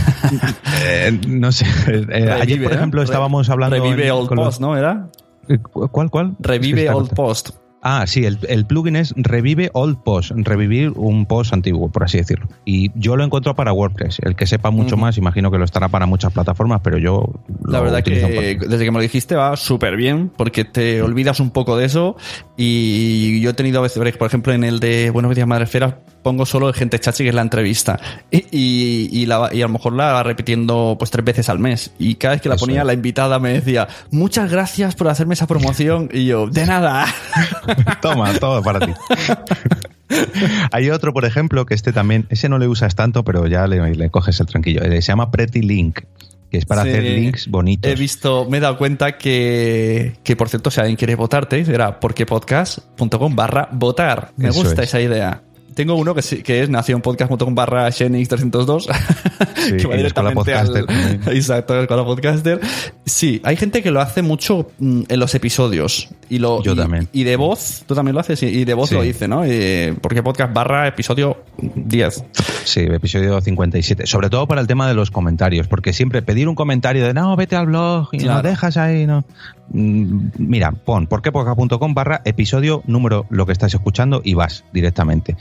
Eh, no sé. Eh, ayer, por ¿eh? ejemplo, estábamos hablando. Revive en- Old los- Post, ¿no? ¿Era? Eh, cu- ¿Cuál, cuál? Revive Es que está Old. Post. Ah, sí, el, el plugin es Revive Old Post, revivir un post antiguo, por así decirlo. Y yo lo encuentro para WordPress. El que sepa mucho más, imagino que lo estará para muchas plataformas, pero yo La verdad que desde que me lo dijiste va súper bien, porque te olvidas un poco de eso. Y yo he tenido a veces, por ejemplo, en el de Buenos días Madre Esfera, pongo solo el gente chachi, que es la entrevista. Y, y, y la, y a lo mejor la va repitiendo pues tres veces al mes. Y cada vez que la Eso ponía, es. la invitada me decía, muchas gracias por hacerme esa promoción. Y yo, de nada. *laughs* Toma, todo para ti. *laughs* Hay otro, por ejemplo, que este también, ese no le usas tanto, pero ya le, le coges el tranquillo. Eh, Se llama Pretty Link, que es para Sí. hacer links bonitos. He visto, me he dado cuenta que, que por cierto, si alguien quiere votarte, era porquepodcast.com barra votar. Me Eso gusta es. esa idea. Tengo uno que, sí- que es nacionpodcast.com barra Xenix302 Sí, *laughs* que va la directamente al... Podcaster también. *laughs* Exacto, la escuela podcaster. Sí, hay gente que lo hace mucho mm, en los episodios. Y lo, Yo y- también. Y de voz, tú también lo haces, y- y de voz Sí. lo dice, ¿no? Y, porque podcast barra episodio 10. Sí, episodio 57. Sobre todo para el tema de los comentarios, porque siempre pedir un comentario de no, vete al blog y Claro. no dejas ahí, no. Mm, Mira, pon porquepoca.com barra episodio número lo que estás escuchando y vas directamente.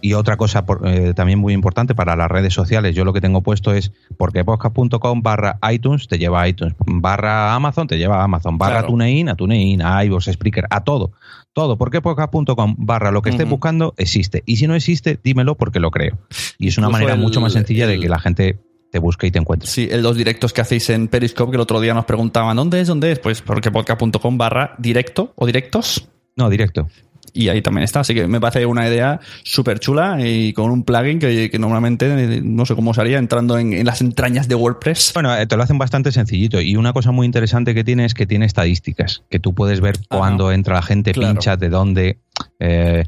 Y otra cosa por- eh, también muy importante para las redes sociales, yo lo que tengo puesto es porquepodcast.com barra iTunes, te lleva a iTunes, barra Amazon, te lleva a Amazon, barra Claro. TuneIn, a TuneIn, a iVoox, Spreaker, a todo. Todo, porquepodcast.com barra lo que estés buscando existe. Y si no existe, dímelo porque lo creo. Y es una Incluso manera el- mucho más sencilla de que la gente te busque y te encuentre. Sí, el los directos que hacéis en Periscope, que el otro día nos preguntaban, ¿dónde es? ¿Dónde es? Pues porquepodcast.com barra directo o directos. No, directo. Y ahí también está. Así que me parece una idea súper chula y con un plugin que, que normalmente no sé cómo sería entrando en, en las entrañas de WordPress. Bueno, eh, te lo hacen bastante sencillito. Y una cosa muy interesante que tiene es que tiene estadísticas, que tú puedes ver Ajá. cuándo entra la gente, Claro. pincha, de dónde. Eh,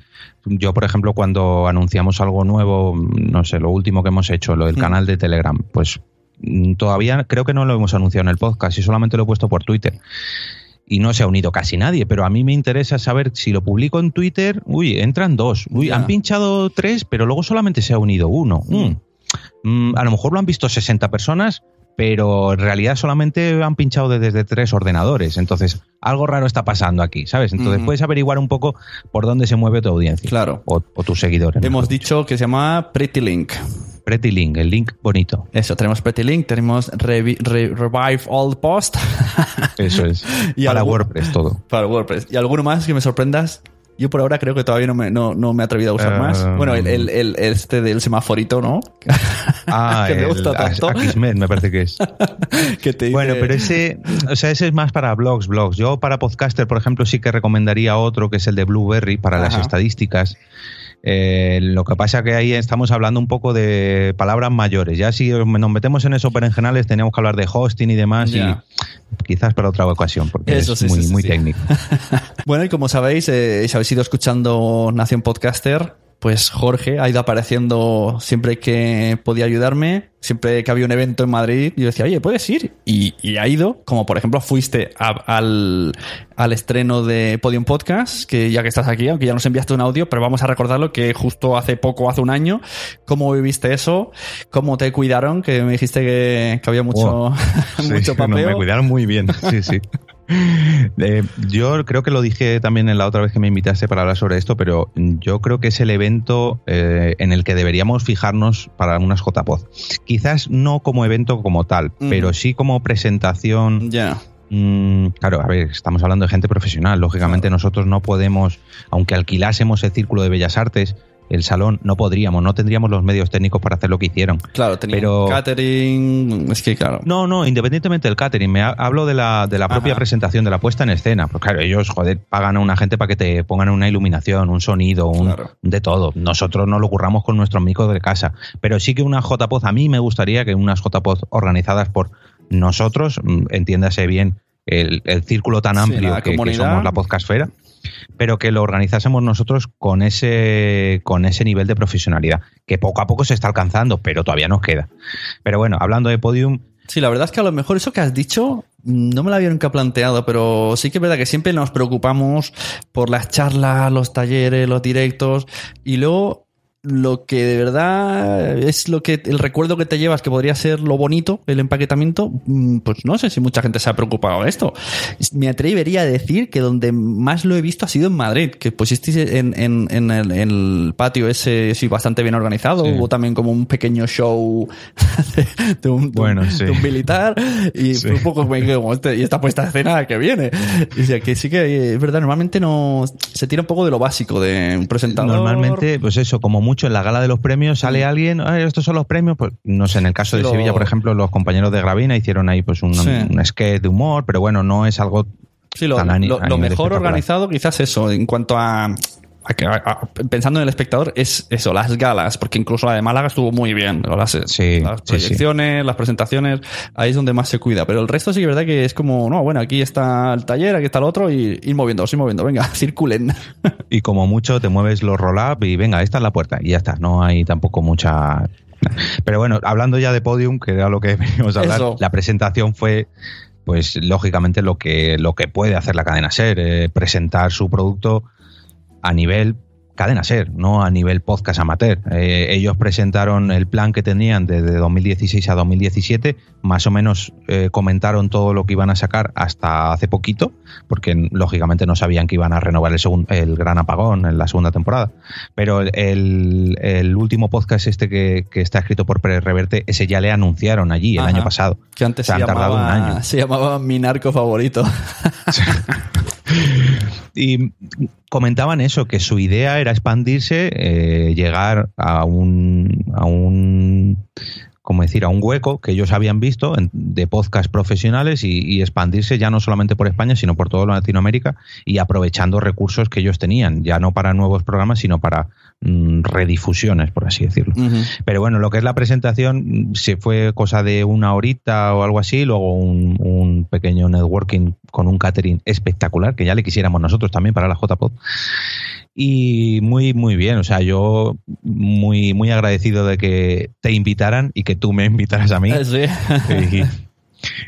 yo, por ejemplo, cuando anunciamos algo nuevo, no sé, lo último que hemos hecho, lo del Mm. canal de Telegram, pues mm, todavía creo que no lo hemos anunciado en el podcast y solamente lo he puesto por Twitter. Y no se ha unido casi nadie, pero a mí me interesa saber si lo publico en Twitter, uy, entran dos, uy, han pinchado tres, pero luego solamente se ha unido uno. Mm. Mm, a lo mejor lo han visto 60 personas, pero en realidad solamente han pinchado de- desde tres ordenadores. Entonces, algo raro está pasando aquí, ¿sabes? Entonces, puedes averiguar un poco por dónde se mueve tu audiencia. Claro. O, o tus seguidores. Hemos dicho que se llama Pretty Link. Pretty Link, el link bonito. Eso, tenemos Pretty Link, tenemos Revi- Re- Revive All Post *laughs* Eso es. Y Para WordPress todo. para WordPress. ¿Y alguno más que me sorprendas? Yo por ahora creo que todavía no me, no, no me he atrevido a usar Eh, más. Bueno, el, el- el- este del semaforito, ¿no? Ah, *laughs* que me el gusta tanto. Akismet, me parece que es. *laughs* que te Bueno, pero ese, o sea, ese es más para blogs, blogs. Yo para podcaster, por ejemplo, sí que recomendaría otro que es el de Blueberry para las Ajá. estadísticas. Eh, lo que pasa que ahí estamos hablando un poco de palabras mayores. Ya si nos metemos en eso berenjenales, teníamos que hablar de hosting y demás y quizás para otra ocasión, porque Eso es sí, muy, sí, muy sí. técnico. *laughs* Bueno, y como sabéis, eh, si habéis ido escuchando Nación Podcaster, pues Jorge ha ido apareciendo siempre que podía ayudarme, siempre que había un evento en Madrid, yo decía, oye, ¿puedes ir? Y, y ha ido, como por ejemplo fuiste a- al, al estreno de Podium Podcast, que ya que estás aquí, aunque ya nos enviaste un audio, pero vamos a recordarlo que justo hace poco, hace un año, ¿cómo viviste eso? ¿Cómo te cuidaron? Que me dijiste que, que había mucho, Wow. *laughs* Sí, mucho *laughs* no, papel. me cuidaron muy bien. Sí, sí. *laughs* Eh, yo creo que lo dije también en la otra vez que me invitaste para hablar sobre esto, pero yo creo que es el evento eh, en el que deberíamos fijarnos para unas JPod. Quizás no como evento como tal, Ujú. pero sí como presentación. Ya. Mm, claro, a ver, estamos hablando de gente profesional. Lógicamente nosotros no podemos, aunque alquilásemos el Círculo de Bellas Artes, el salón, no podríamos, no tendríamos los medios técnicos para hacer lo que hicieron. Claro, tenía Pero- catering, es que claro. No, no, independientemente del catering, me ha- hablo de la, de la propia Ajá. presentación, de la puesta en escena. Pues claro, ellos, joder, pagan a una gente para que te pongan una iluminación, un sonido, un, Claro. de todo. Nosotros no lo curramos con nuestros micros de casa. Pero sí que una JPod, a mí me gustaría que unas JPod organizadas por nosotros, mm, entiéndase bien, el, el círculo tan Sí, amplio la que, somos la podcastfera, pero que lo organizásemos nosotros con ese, con ese nivel de profesionalidad, que poco a poco se está alcanzando, pero todavía nos queda. Pero bueno, hablando de podium, Sí, la verdad es que a lo mejor eso que has dicho mm, no me lo había nunca planteado, pero sí que es verdad que siempre nos preocupamos por las charlas, los talleres, los directos y luego lo que de verdad es lo que el recuerdo que te llevas que podría ser lo bonito, el empaquetamiento, mm, pues no sé si mucha gente se ha preocupado de esto. Me atrevería a decir que donde más lo he visto ha sido en Madrid, que pusisteis en, en, en el, en el patio ese sí bastante bien organizado, Sí. hubo también como un pequeño show *laughs* de, de un, de Bueno, sí. de un militar y Sí. fue un poco como, este- y esta puesta de escena que viene. Y, o sea, que sí que eh, es verdad, normalmente no se tira un poco de lo básico de un presentador. Normalmente, pues eso, como mucho mucho en la gala de los premios sale alguien, "Ay, estos son los premios, pues no sé, en el caso de lo- Sevilla, por ejemplo, los compañeros de Gravina hicieron ahí pues un, Sí. un sketch de humor, pero bueno, no es algo Sí, lo, lo- lo mejor organizado quizás eso, en cuanto a- pensando en el espectador, es eso, las galas, porque incluso la de Málaga estuvo muy bien. Las, Sí, las sí, sí. proyecciones, las presentaciones, ahí es donde más se cuida. Pero el resto sí que es verdad que es como, no, bueno, aquí está el taller, aquí está el otro, y ir moviendo, ir moviendo, venga, *laughs* circulen. Y como mucho te mueves los roll-up y venga, esta es la puerta y ya está, no hay tampoco mucha... Pero bueno, hablando ya de podium, que era lo que *laughs* veníamos a hablar, Eso. la presentación fue pues lógicamente lo que, lo que puede hacer la cadena ser, eh, presentar su producto a nivel cadena ser, no a nivel podcast amateur. Eh, ellos presentaron el plan que tenían desde 2016 a 2017, más o menos eh, comentaron todo lo que iban a sacar hasta hace poquito, porque lógicamente no sabían que iban a renovar el, segun- el gran apagón en la segunda temporada. Pero el, el último podcast este que, que está escrito por Pérez Reverte, ese ya le anunciaron allí el Ajá. año pasado. Que antes Se se, han tardado llamaba, un año. *laughs* se llamaba mi narco favorito. *laughs* *laughs* Y comentaban eso, que su idea era expandirse, eh, llegar a un, a un, como decir, a un hueco que ellos habían visto de podcast profesionales y, y expandirse ya no solamente por España, sino por toda Latinoamérica y aprovechando recursos que ellos tenían, ya no para nuevos programas, sino para redifusiones, por así decirlo. Pero bueno, lo que es la presentación, mm, se fue cosa de una horita o algo así, luego un, un pequeño networking con un catering espectacular, que ya le quisiéramos nosotros también para la JPod. Y muy, muy bien, o sea, yo muy, muy agradecido de que te invitaran y que tú me invitaras a mí. *laughs* Sí. Y,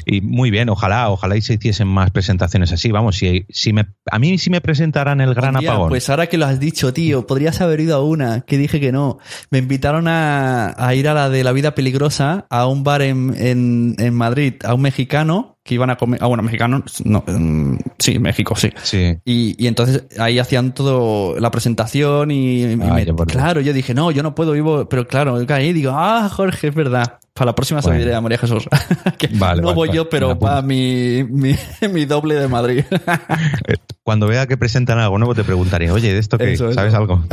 y muy bien, ojalá, ojalá y se hiciesen más presentaciones así. Vamos, si, si me, a mí si me presentaran el gran Hostia, apagón. Pues ahora que lo has dicho, tío, podrías haber ido a una, que dije que no. Me invitaron a, a ir a la de la vida peligrosa, a un bar en, en, en Madrid, a un mexicano que iban a comer. Ah, bueno, mexicano, no, mm, sí, México, sí. Sí. Y, y entonces ahí hacían todo la presentación y, y Ah, me- claro, yo dije, no, yo no puedo, vivo, pero claro, ahí digo, ah, Jorge, es verdad. Para la próxima se Bueno. diré a María Jesús. *laughs* Que Vale, no vale, voy vale. yo, pero para mi, mi, *laughs* mi doble de Madrid. *laughs* Cuando vea que presentan algo nuevo te preguntaré, oye, ¿de esto qué? Eso, eso. ¿Sabes algo?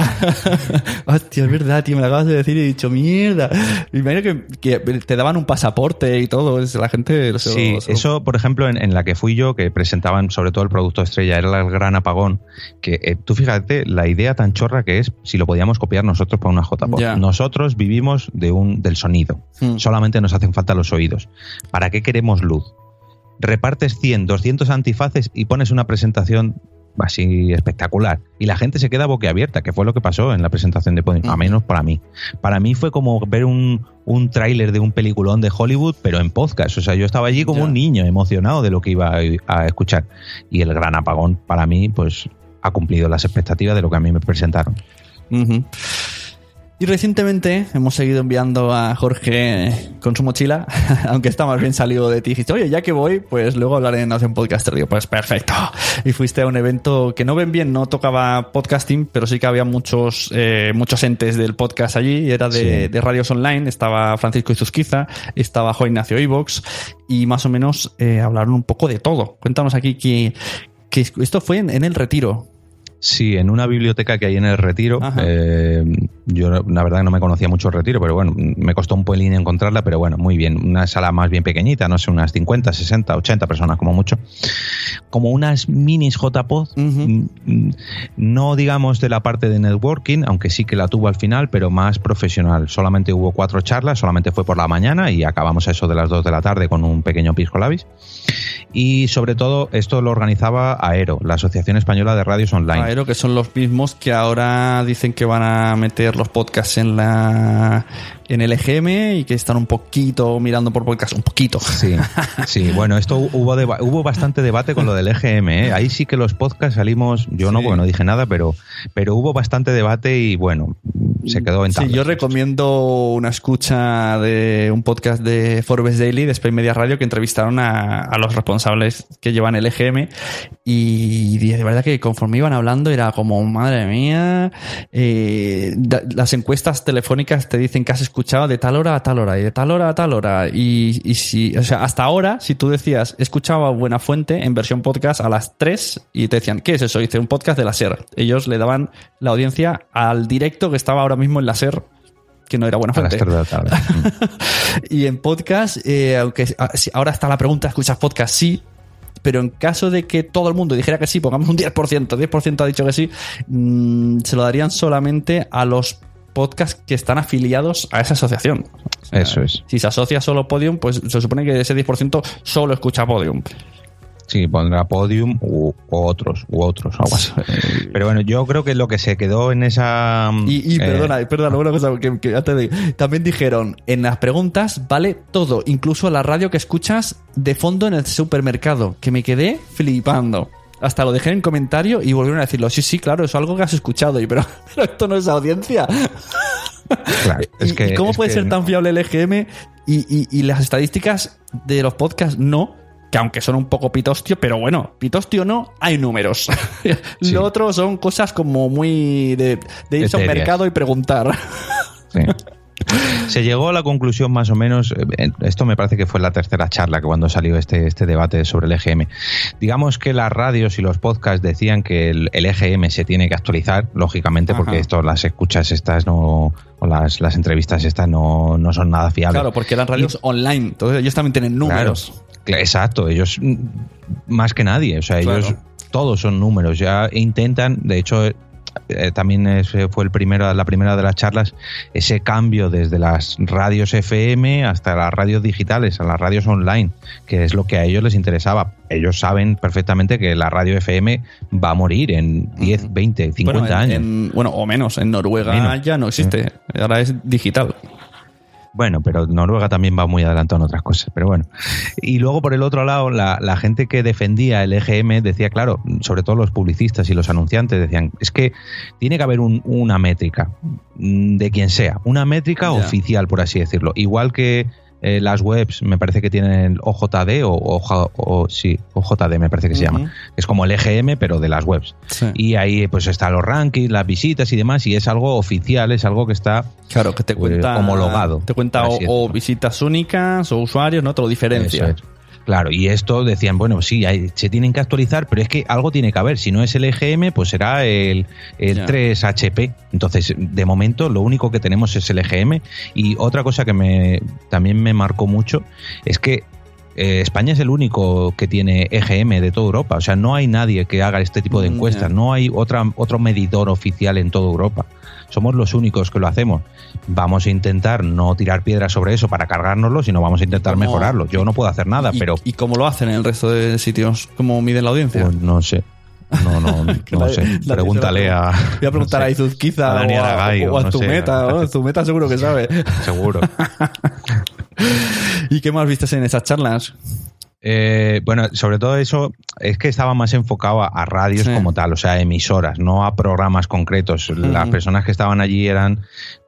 Hostia, es verdad, tío, me lo acabas de decir y he dicho, mierda. Me imagino que, que te daban un pasaporte y todo, la gente... lo- Sí, lo- eso, por ejemplo, en, en la que fui yo, que presentaban sobre todo el producto estrella, era el gran apagón, que eh, tú fíjate la idea tan chorra que es si lo podíamos copiar nosotros para una JPod. Nosotros vivimos de un, del sonido, Hmm. Solamente nos hacen falta los oídos. ¿Para qué queremos luz? Repartes 100, 200 antifaces y pones una presentación así espectacular. Y la gente se queda boquiabierta, que fue lo que pasó en la presentación de Podium, a menos para mí. Para mí fue como ver un, un tráiler de un peliculón de Hollywood, pero en podcast. O sea, yo estaba allí como Ya. un niño emocionado de lo que iba a, a escuchar. Y el gran apagón, para mí, pues ha cumplido las expectativas de lo que a mí me presentaron. Y recientemente hemos seguido enviando a Jorge con su mochila, *laughs* aunque está más bien salido de ti. Dijiste, oye, ya que voy, pues luego hablaré en Nación Podcaster. Digo, pues perfecto. Y fuiste a un evento que no ven bien, no tocaba podcasting, pero sí que había muchos, eh, muchos entes del podcast allí. Era de, Sí. de radios online. Estaba Francisco Izuzquiza, estaba Juan Ignacio Ivox y más o menos eh, hablaron un poco de todo. Cuéntanos aquí que, que esto fue en, en el retiro. Sí, en una biblioteca que hay en el Retiro. Eh, yo la verdad que no me conocía mucho el Retiro, pero bueno, me costó un pelín encontrarla, pero bueno, muy bien. Una sala más bien pequeñita, no sé, unas 50, 60, 80 personas como mucho. Como unas minis JPod, mm, no digamos de la parte de networking, aunque sí que la tuvo al final, pero más profesional. Solamente hubo cuatro charlas, solamente fue por la mañana y acabamos a eso de las 2 de la tarde con un pequeño pisco labis. Y sobre todo, esto lo organizaba AERO, la Asociación Española de Radios Online. Aero, que son los mismos que ahora dicen que van a meter los podcasts en la en el EGM y que están un poquito mirando por podcast, un poquito. Sí, sí, bueno, esto hubo, deba- hubo bastante debate con lo del EGM, ¿eh? ahí sí que los podcasts salimos, yo no, Sí. porque no dije nada, pero, pero hubo bastante debate y bueno, se quedó en Sí, tablas. yo recomiendo una escucha de un podcast de Forbes Daily, de Spain Media Radio, que entrevistaron a, a los responsables responsables que llevan el EGM y de verdad que conforme iban hablando era como, madre mía, eh, da- las encuestas telefónicas te dicen que has escuchado de tal hora a tal hora y de tal hora a tal hora y, y si, o sea, hasta ahora, si tú decías, he escuchado a Buena Fuente en versión podcast a las 3 y te decían, ¿qué es eso? Dice, un podcast de la SER. Ellos le daban la audiencia al directo que estaba ahora mismo en la SER que no era buena fuente. *laughs* Y en podcast, eh, aunque ah, ahora está la pregunta, ¿escuchas podcast? Sí. Pero en caso de que todo el mundo dijera que sí, pongamos un 10%, 10% ha dicho que sí, mm, se lo darían solamente a los podcasts que están afiliados a esa asociación. O sea, Eso es. Si se asocia solo Podium, pues se supone que ese 10% solo escucha Podium. Sí, pondrá Podium u, otros, u otros, algo así. Pero bueno, yo creo que lo que se quedó en esa... Y, y eh, perdona, perdona, una cosa que, que ya te digo. También dijeron, en las preguntas vale todo, incluso la radio que escuchas de fondo en el supermercado, que me quedé flipando. Hasta lo dejé en comentario y volvieron a decirlo. Sí, sí, claro, eso es algo que has escuchado. Y pero, *laughs* pero esto no es audiencia. claro, es ¿Y, que, cómo es puede que ser no. tan fiable el EGM y, y- y las estadísticas de los podcasts no? Que aunque son un poco pitostio, pero bueno, pitostio no, hay números. *laughs* Sí. Lo otro son cosas como muy de, de irse a un Etéreas. mercado y preguntar. *laughs* Sí. Se llegó a la conclusión más o menos, eh, esto me parece que fue la tercera charla que cuando salió este, este debate sobre el EGM. Digamos que las radios y los podcasts decían que el, el EGM se tiene que actualizar, lógicamente, porque esto, las escuchas estas no, o las, las entrevistas estas no, no son nada fiables. Claro, porque eran radios online, entonces ellos también tienen números. Claro, exacto, ellos mm, más que nadie, o sea, Claro. ellos todos son números, ya intentan, de hecho, eh, también fue el primero, la primera de las charlas, ese cambio desde las radios FM hasta las radios digitales, a las radios online, que es lo que a ellos les interesaba. Ellos saben perfectamente que la radio FM va a morir en 10, 20, 50 bueno, en- años. en- bueno, o menos. En Noruega Menos. ya no existe. Ahora es digital. Bueno, pero Noruega también va muy adelantado en otras cosas, pero bueno. Y luego por el otro lado, la, la gente que defendía el EGM decía, claro, sobre todo los publicistas y los anunciantes decían, es que tiene que haber un- una métrica mm, de quien sea, una métrica oficial, por así decirlo. Igual que eh, las webs, me parece que tienen OJD o, o, o- sí, OJD me parece que se llama. Es como el EGM, pero de las webs. Sí. Y ahí pues están los rankings, las visitas y demás, y es algo oficial, es algo que está Claro, que te pues, cuenta. homologado. Te cuenta o, visitas únicas o usuarios, ¿no? Te lo diferencia. Eso es. Claro, y esto decían, bueno, sí, hay- se tienen que actualizar, pero es que algo tiene que haber. Si no es el EGM, pues será el, el Ya. 3HP. Entonces, de momento, lo único que tenemos es el EGM. Y otra cosa que me, también me marcó mucho es que eh, España es el único que tiene EGM de toda Europa. O sea, no hay nadie que haga este tipo de Mm, encuestas. No hay otra, otro medidor oficial en toda Europa. Somos los únicos que lo hacemos. Vamos a intentar no tirar piedras sobre eso para cargárnoslo, sino vamos a intentar ¿Cómo? mejorarlo. Yo no puedo hacer nada, ¿Y, pero ¿Y cómo lo hacen en el resto de sitios? ¿Cómo miden la audiencia? pues no sé. No, no, *laughs* no sé. Pregúntale a. Voy a preguntar no a Izuzquiza a Dani o a, o a no sé, Zumeta. ¿no? *laughs* Zumeta seguro que sabe. Seguro. *laughs* ¿Y qué más viste en esas charlas? Eh, bueno, sobre todo eso es que estaba más enfocado a, a radios Sí. como tal, o sea, emisoras, no a programas concretos. Las personas que estaban allí eran,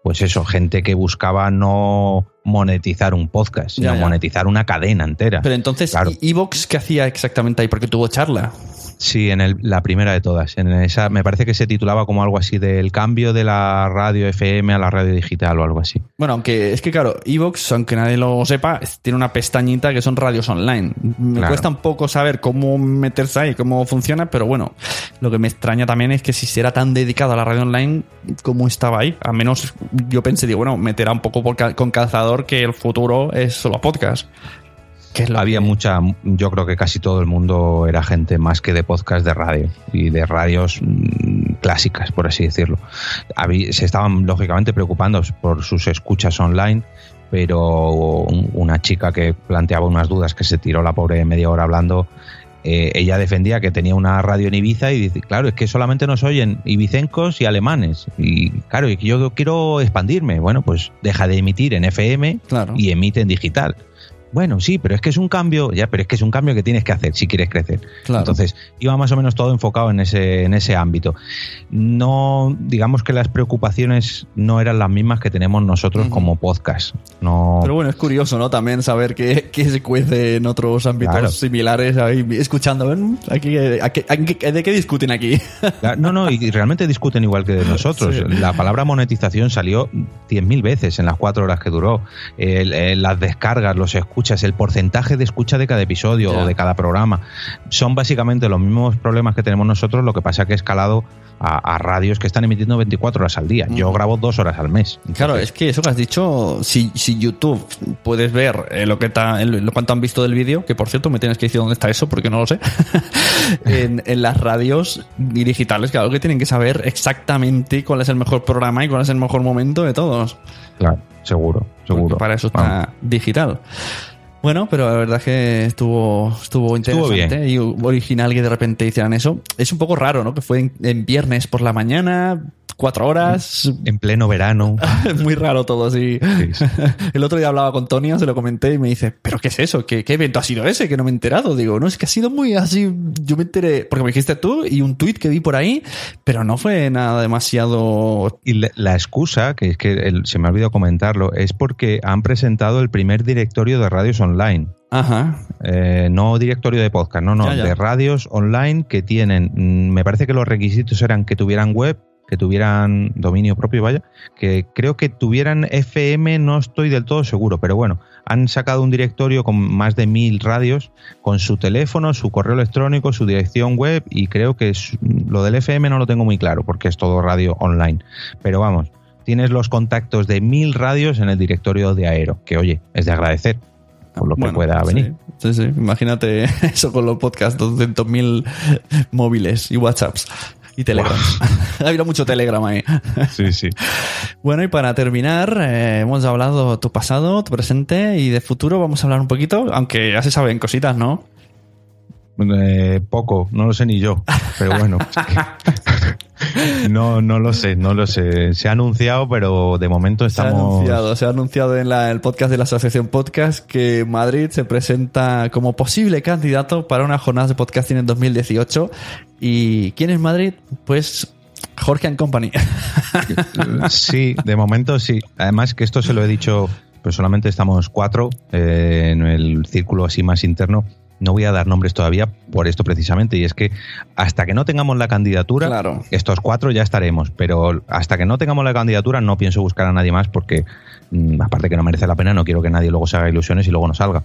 pues eso, gente que buscaba no monetizar un podcast, sino Ya, ya. monetizar una cadena entera. Pero entonces, Claro. ¿y Evox qué hacía exactamente ahí? Porque tuvo charla. Sí, en el- la primera de todas. En esa, me parece que se titulaba como algo así del cambio de la radio FM a la radio digital o algo así. Bueno, aunque es que claro, Evox, aunque nadie lo sepa, tiene una pestañita que son radios online. Me Claro. cuesta un poco saber cómo meterse ahí, cómo funciona, pero bueno, lo que me extraña también es que si será tan dedicado a la radio online, ¿cómo estaba ahí? Al menos yo pensé, digo, bueno, meterá un poco por con calzador que el futuro es solo podcast. Había que- mucha, yo creo que casi todo el mundo era gente más que de podcast de radio y de radios mm, clásicas, por así decirlo. Se estaban lógicamente preocupando por sus escuchas online, pero un- una chica que planteaba unas dudas que se tiró la pobre media hora hablando. eh, ella defendía que tenía una radio en Ibiza y dice, claro, es que solamente nos oyen ibicencos y alemanes. Y claro, yo quiero expandirme. Bueno, pues deja de emitir en FM Claro. y emite en digital. Bueno, sí, pero es que es un cambio, ya, pero es que es un cambio que tienes que hacer si quieres crecer. Claro. Entonces, iba más o menos todo enfocado en ese, en ese ámbito. No, digamos que las preocupaciones no eran las mismas que tenemos nosotros como podcast. No, Pero bueno, es curioso, ¿no? También saber qué, qué se cuece en otros ámbitos Claro. similares, ahí escuchando, "Ven, aquí, aquí- aquí- ¿de qué discuten aquí? *laughs* No, no, y realmente discuten igual que de nosotros. Sí. La palabra monetización salió 10.000 veces en las cuatro horas que duró. Las descargas, los escuchas, el porcentaje de escucha de cada episodio o de cada programa. Son básicamente los mismos problemas que tenemos nosotros, lo que pasa que he escalado a, a radios que están emitiendo 24 horas al día. Yo grabo dos horas al mes. Claro, es que eso que has dicho, si, si YouTube puedes ver eh, lo que ta- lo cuánto han visto del vídeo, que por cierto me tienes que decir dónde está eso porque no lo sé, *laughs* en, en las radios y digitales, claro que tienen que saber exactamente cuál es el mejor programa y cuál es el mejor momento de todos. Claro, seguro, seguro. Porque para eso está digital. Bueno, pero la verdad es que estuvo, estuvo Estuvo interesante y original que de repente hicieran eso. Es un poco raro, ¿no? Que fue en, en viernes por la mañana, cuatro horas. En pleno verano. Es *laughs* muy raro todo así. Sí, sí. *laughs* El otro día hablaba con Tonia, se lo comenté y me dice, ¿pero qué es eso? ¿Qué, qué evento ha sido ese? Que no me he enterado. Digo, no, es que ha sido muy así. Yo me enteré, porque me dijiste tú y un tuit que vi por ahí, pero no fue nada demasiado. Y la, la excusa, que es que el- se me ha olvidado comentarlo, es porque han presentado el primer directorio de radios online. Ajá. Eh, no directorio de podcast, no, no, Ya, ya. de radios online que tienen, mm, me parece que los requisitos eran que tuvieran web, que tuvieran dominio propio, vaya, que creo que tuvieran FM, no estoy del todo seguro, pero bueno, han sacado un directorio con más de mil radios, con su teléfono, su correo electrónico, su dirección web y creo que es- lo del FM no lo tengo muy claro porque es todo radio online, pero vamos. Tienes los contactos de mil radios en el directorio de Aero, que oye, es de agradecer por lo que Bueno, pueda venir. Sí, sí. Imagínate *laughs* eso con los podcasts, 200.000 móviles y WhatsApps y Telegram. ha *laughs* habido mucho Telegram ahí. Sí, sí. Bueno, y para terminar, eh, hemos hablado tu pasado, tu presente y de futuro. Vamos a hablar un poquito, aunque ya se saben cositas, ¿no? Eh, poco, no lo sé ni yo, pero bueno. *laughs* no, no lo sé, no lo sé. Se ha anunciado, pero de momento Se ha estamos. anunciado, se ha anunciado en la- el podcast de la Asociación Podcast que Madrid se presenta como posible candidato para una jornada de podcasting en 2018. ¿Y quién es Madrid? Pues Jorge and Company. *laughs* Sí, de momento sí. Además que esto se lo he dicho, pues solamente estamos cuatro eh, en el círculo así más interno. No voy a dar nombres todavía por esto precisamente, y es que hasta que no tengamos la candidatura, Claro. estos cuatro ya estaremos, pero hasta que no tengamos la candidatura no pienso buscar a nadie más porque, mm, aparte que no merece la pena, no quiero que nadie luego se haga ilusiones y luego no salga.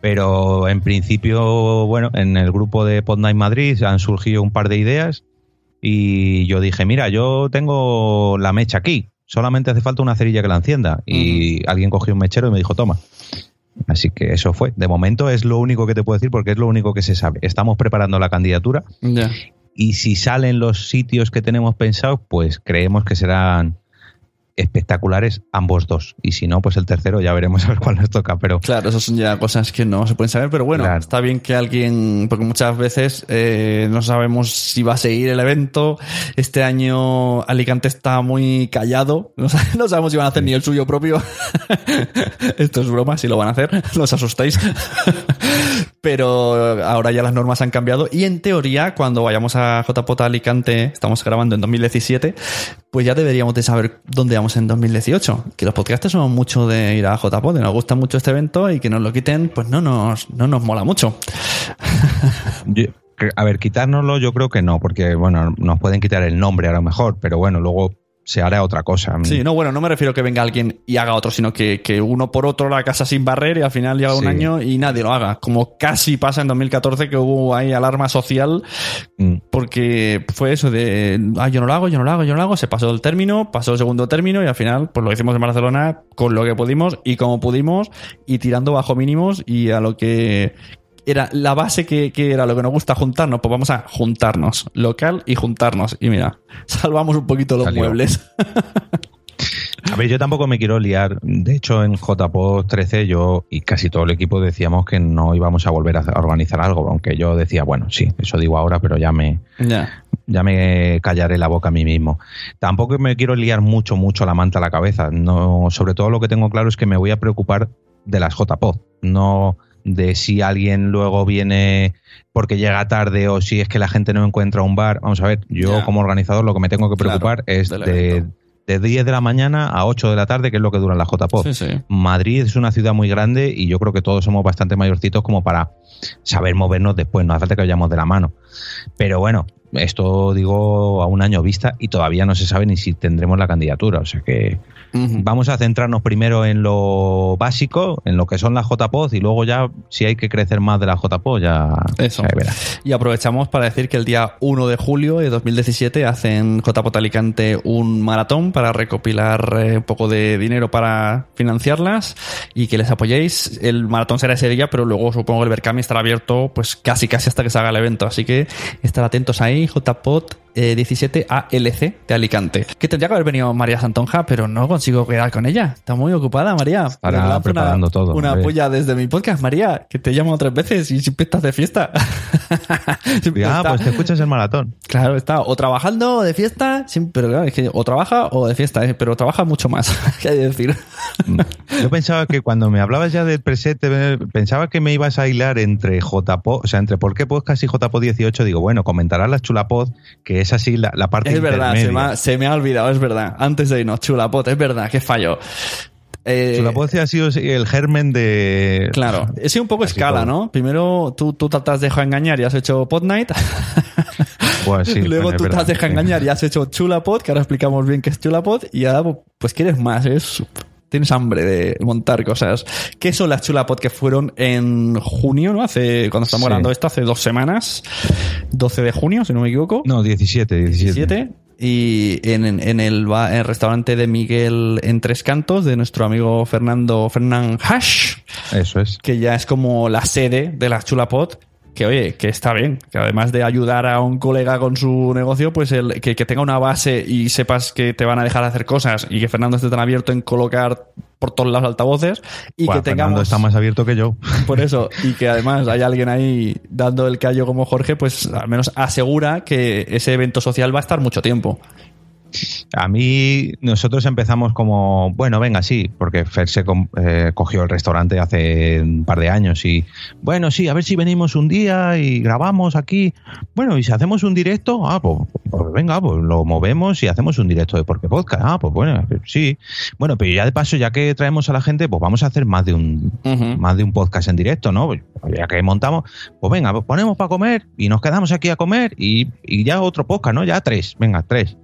Pero en principio, bueno, en el grupo de Pod Night Madrid han surgido un par de ideas y yo dije, mira, yo tengo la mecha aquí, solamente hace falta una cerilla que la encienda. Y alguien cogió un mechero y me dijo, toma. Así que eso fue. De momento es lo único que te puedo decir porque es lo único que se sabe. Estamos preparando la candidatura y si salen los sitios que tenemos pensados, pues creemos que serán espectaculares ambos dos. Y si no, pues el tercero ya veremos a ver cuál nos toca. Pero Claro, esas son ya cosas que no se pueden saber, pero bueno, Claro. está bien que alguien, porque muchas veces eh, no sabemos si va a seguir el evento. Este año Alicante está muy callado, *laughs* no sabemos si van a hacer ni el suyo propio. *laughs* Esto es broma, si lo van a hacer, *laughs* no os asustéis. Pero ahora ya las normas han cambiado y en teoría cuando vayamos a JPOT Alicante, estamos grabando en 2017, pues ya deberíamos de saber dónde vamos en 2018. Que los podcasters somos mucho de ir a JPOT, nos gusta mucho este evento y que nos lo quiten, pues no nos, no nos mola mucho. *laughs* A ver, quitárnoslo yo creo que no, porque bueno, nos pueden quitar el nombre a lo mejor, pero bueno, luego se hará otra cosa. Sí, no, bueno, no me refiero a que venga alguien y haga otro, sino que, que uno por otro la casa sin barrer y al final llega un año y nadie lo haga. Como casi pasa en 2014 que hubo ahí alarma social Mm. porque fue eso de, ah, yo no lo hago, yo no lo hago, yo no lo hago, se pasó el término, pasó el segundo término y al final pues lo hicimos en Barcelona con lo que pudimos y como pudimos y tirando bajo mínimos y a lo que era la base que, que era lo que nos gusta juntarnos, pues vamos a juntarnos, local y juntarnos. Y mira, *laughs* salvamos un poquito los Salió. muebles. *laughs* A ver, yo tampoco me quiero liar. De hecho, en JPO 13 yo y casi todo el equipo decíamos que no íbamos a volver a organizar algo, aunque yo decía, bueno, sí, eso digo ahora, pero ya me, ya. ya me callaré la boca a mí mismo. Tampoco me quiero liar mucho, mucho la manta a la cabeza. No, sobre todo lo que tengo claro es que me voy a preocupar de las JPod, no de si alguien luego viene porque llega tarde o si es que la gente no encuentra un bar. Vamos a ver, yo como organizador lo que me tengo que Claro, preocupar es de, de 10 de la mañana a 8 de la tarde, que es lo que duran las JPod. Sí, sí. Madrid es una ciudad muy grande y yo creo que todos somos bastante mayorcitos como para saber movernos después, no hace falta que vayamos de la mano. Pero bueno, esto digo a un año vista y todavía no se sabe ni si tendremos la candidatura, o sea que vamos a centrarnos primero en lo básico, en lo que son las JPOD y luego ya si hay que crecer más de las JPOD ya Eso. se verá. Y aprovechamos para decir que el día 1 de julio de 2017 hacen JPOT Alicante un maratón para recopilar eh, un poco de dinero para financiarlas y que les apoyéis. El maratón será ese día, pero luego supongo que el Berkami estará abierto pues casi casi hasta que se haga el evento. Así que estar atentos ahí, JPOT eh, 17 ALC de Alicante. Que tendría que haber venido María Santonja, pero no consigo quedar con ella. Está muy ocupada, María. Estará preparando una, todo, Una polla desde mi podcast, María, que te llamo tres veces y siempre estás de fiesta. *laughs* Siempre Ah, está- pues te escuchas el maratón. Claro, está o trabajando o de fiesta, pero claro, es que o trabaja o de fiesta, ¿eh? pero trabaja mucho más, *laughs* que hay que decir. Yo pensaba que cuando me hablabas ya del preset, eh, pensaba que me ibas a hilar entre JPod, o sea, entre por qué podcast y JPod 18. Digo, bueno, comentarás la chulapod, que es así la, la parte Es verdad, se me, ha, se me ha olvidado, es verdad. Antes de irnos, chulapot, es verdad, que fallo. Eh, Chulapod ha sido el germen de... Claro, he sido un poco escala, todo. ¿no? Primero tú, tú te has dejado engañar y has hecho Pod Night. *laughs* Pues sí, Luego es tú te has dejado sí. engañar y has hecho Chulapod, que ahora explicamos bien qué es Chulapod. Y ahora, pues quieres más, es. Tienes hambre de montar cosas. ¿Qué son las Chulapod que fueron en junio, ¿no? Hace, cuando estamos Sí. hablando de esto, hace dos semanas. 12 de junio, si no me equivoco. No, 17, 17. 17. Y en, el, en el restaurante de Miguel en Tres Cantos, de nuestro amigo Fernando Fernán Hash, Eso es. que ya es como la sede de la Chulapot. Que oye, que está bien, que además de ayudar a un colega con su negocio, pues el, que, que tenga una base y sepas que te van a dejar hacer cosas y que Fernando esté tan abierto en colocar por todos lados altavoces y Buah, que Fernando tengamos está más abierto que yo. *laughs* por eso, y que además hay alguien ahí dando el callo como Jorge, pues al menos asegura que ese evento social va a estar mucho tiempo. A mí, nosotros empezamos como, bueno, venga, sí, porque Fer se eh, cogió el restaurante hace un par de años y, bueno, sí, a ver si venimos un día y grabamos aquí. Bueno, y si hacemos un directo, ah, pues, pues venga, pues lo movemos y hacemos un directo de Porque Podcast. Ah, pues bueno, sí. Bueno, pero ya de paso, ya que traemos a la gente, pues vamos a hacer más de un, más de un podcast en directo, ¿no? Pues Ya que montamos, pues venga, pues ponemos para comer y nos quedamos aquí a comer y, y ya otro podcast, ¿no? Ya tres, venga, tres.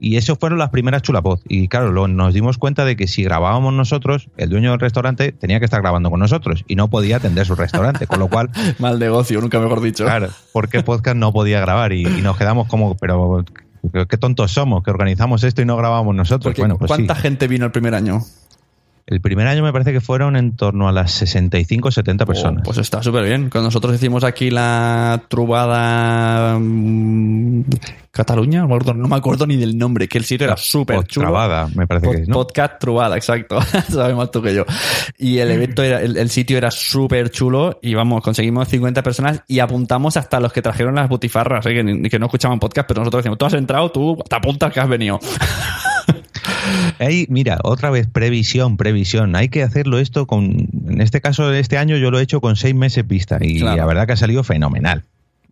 Y eso fueron las primeras chulapod. Y claro, lo- nos dimos cuenta de que si grabábamos nosotros, el dueño del restaurante tenía que estar grabando con nosotros y no podía atender su restaurante. con lo cual, *laughs* Mal negocio, nunca mejor dicho. claro, porque podcast no podía grabar y, y nos quedamos como, pero qué tontos somos que organizamos esto y no grabamos nosotros. Porque bueno, pues ¿Cuánta sí. gente vino el primer año? El primer año me parece que fueron en torno a las 65 o 70 personas. Oh, pues está súper bien. Cuando nosotros hicimos aquí la trubada mm, Cataluña, no me acuerdo- ni del nombre, que el sitio era súper chulo. Trabada, me parece Pod- que es, ¿no? Podcast Trubada, exacto. *laughs* Sabes más tú que yo. Y el evento era, el, el sitio era súper chulo y vamos, conseguimos 50 personas y apuntamos hasta los que trajeron las butifarras, ¿eh? que, que no escuchaban podcast, pero nosotros decimos, tú has entrado, tú te apuntas que has venido. *laughs* Ey, mira, otra vez, previsión, previsión. Hay que hacerlo esto con, en este caso, este año yo lo he hecho con seis meses vista y Claro. la verdad que ha salido fenomenal.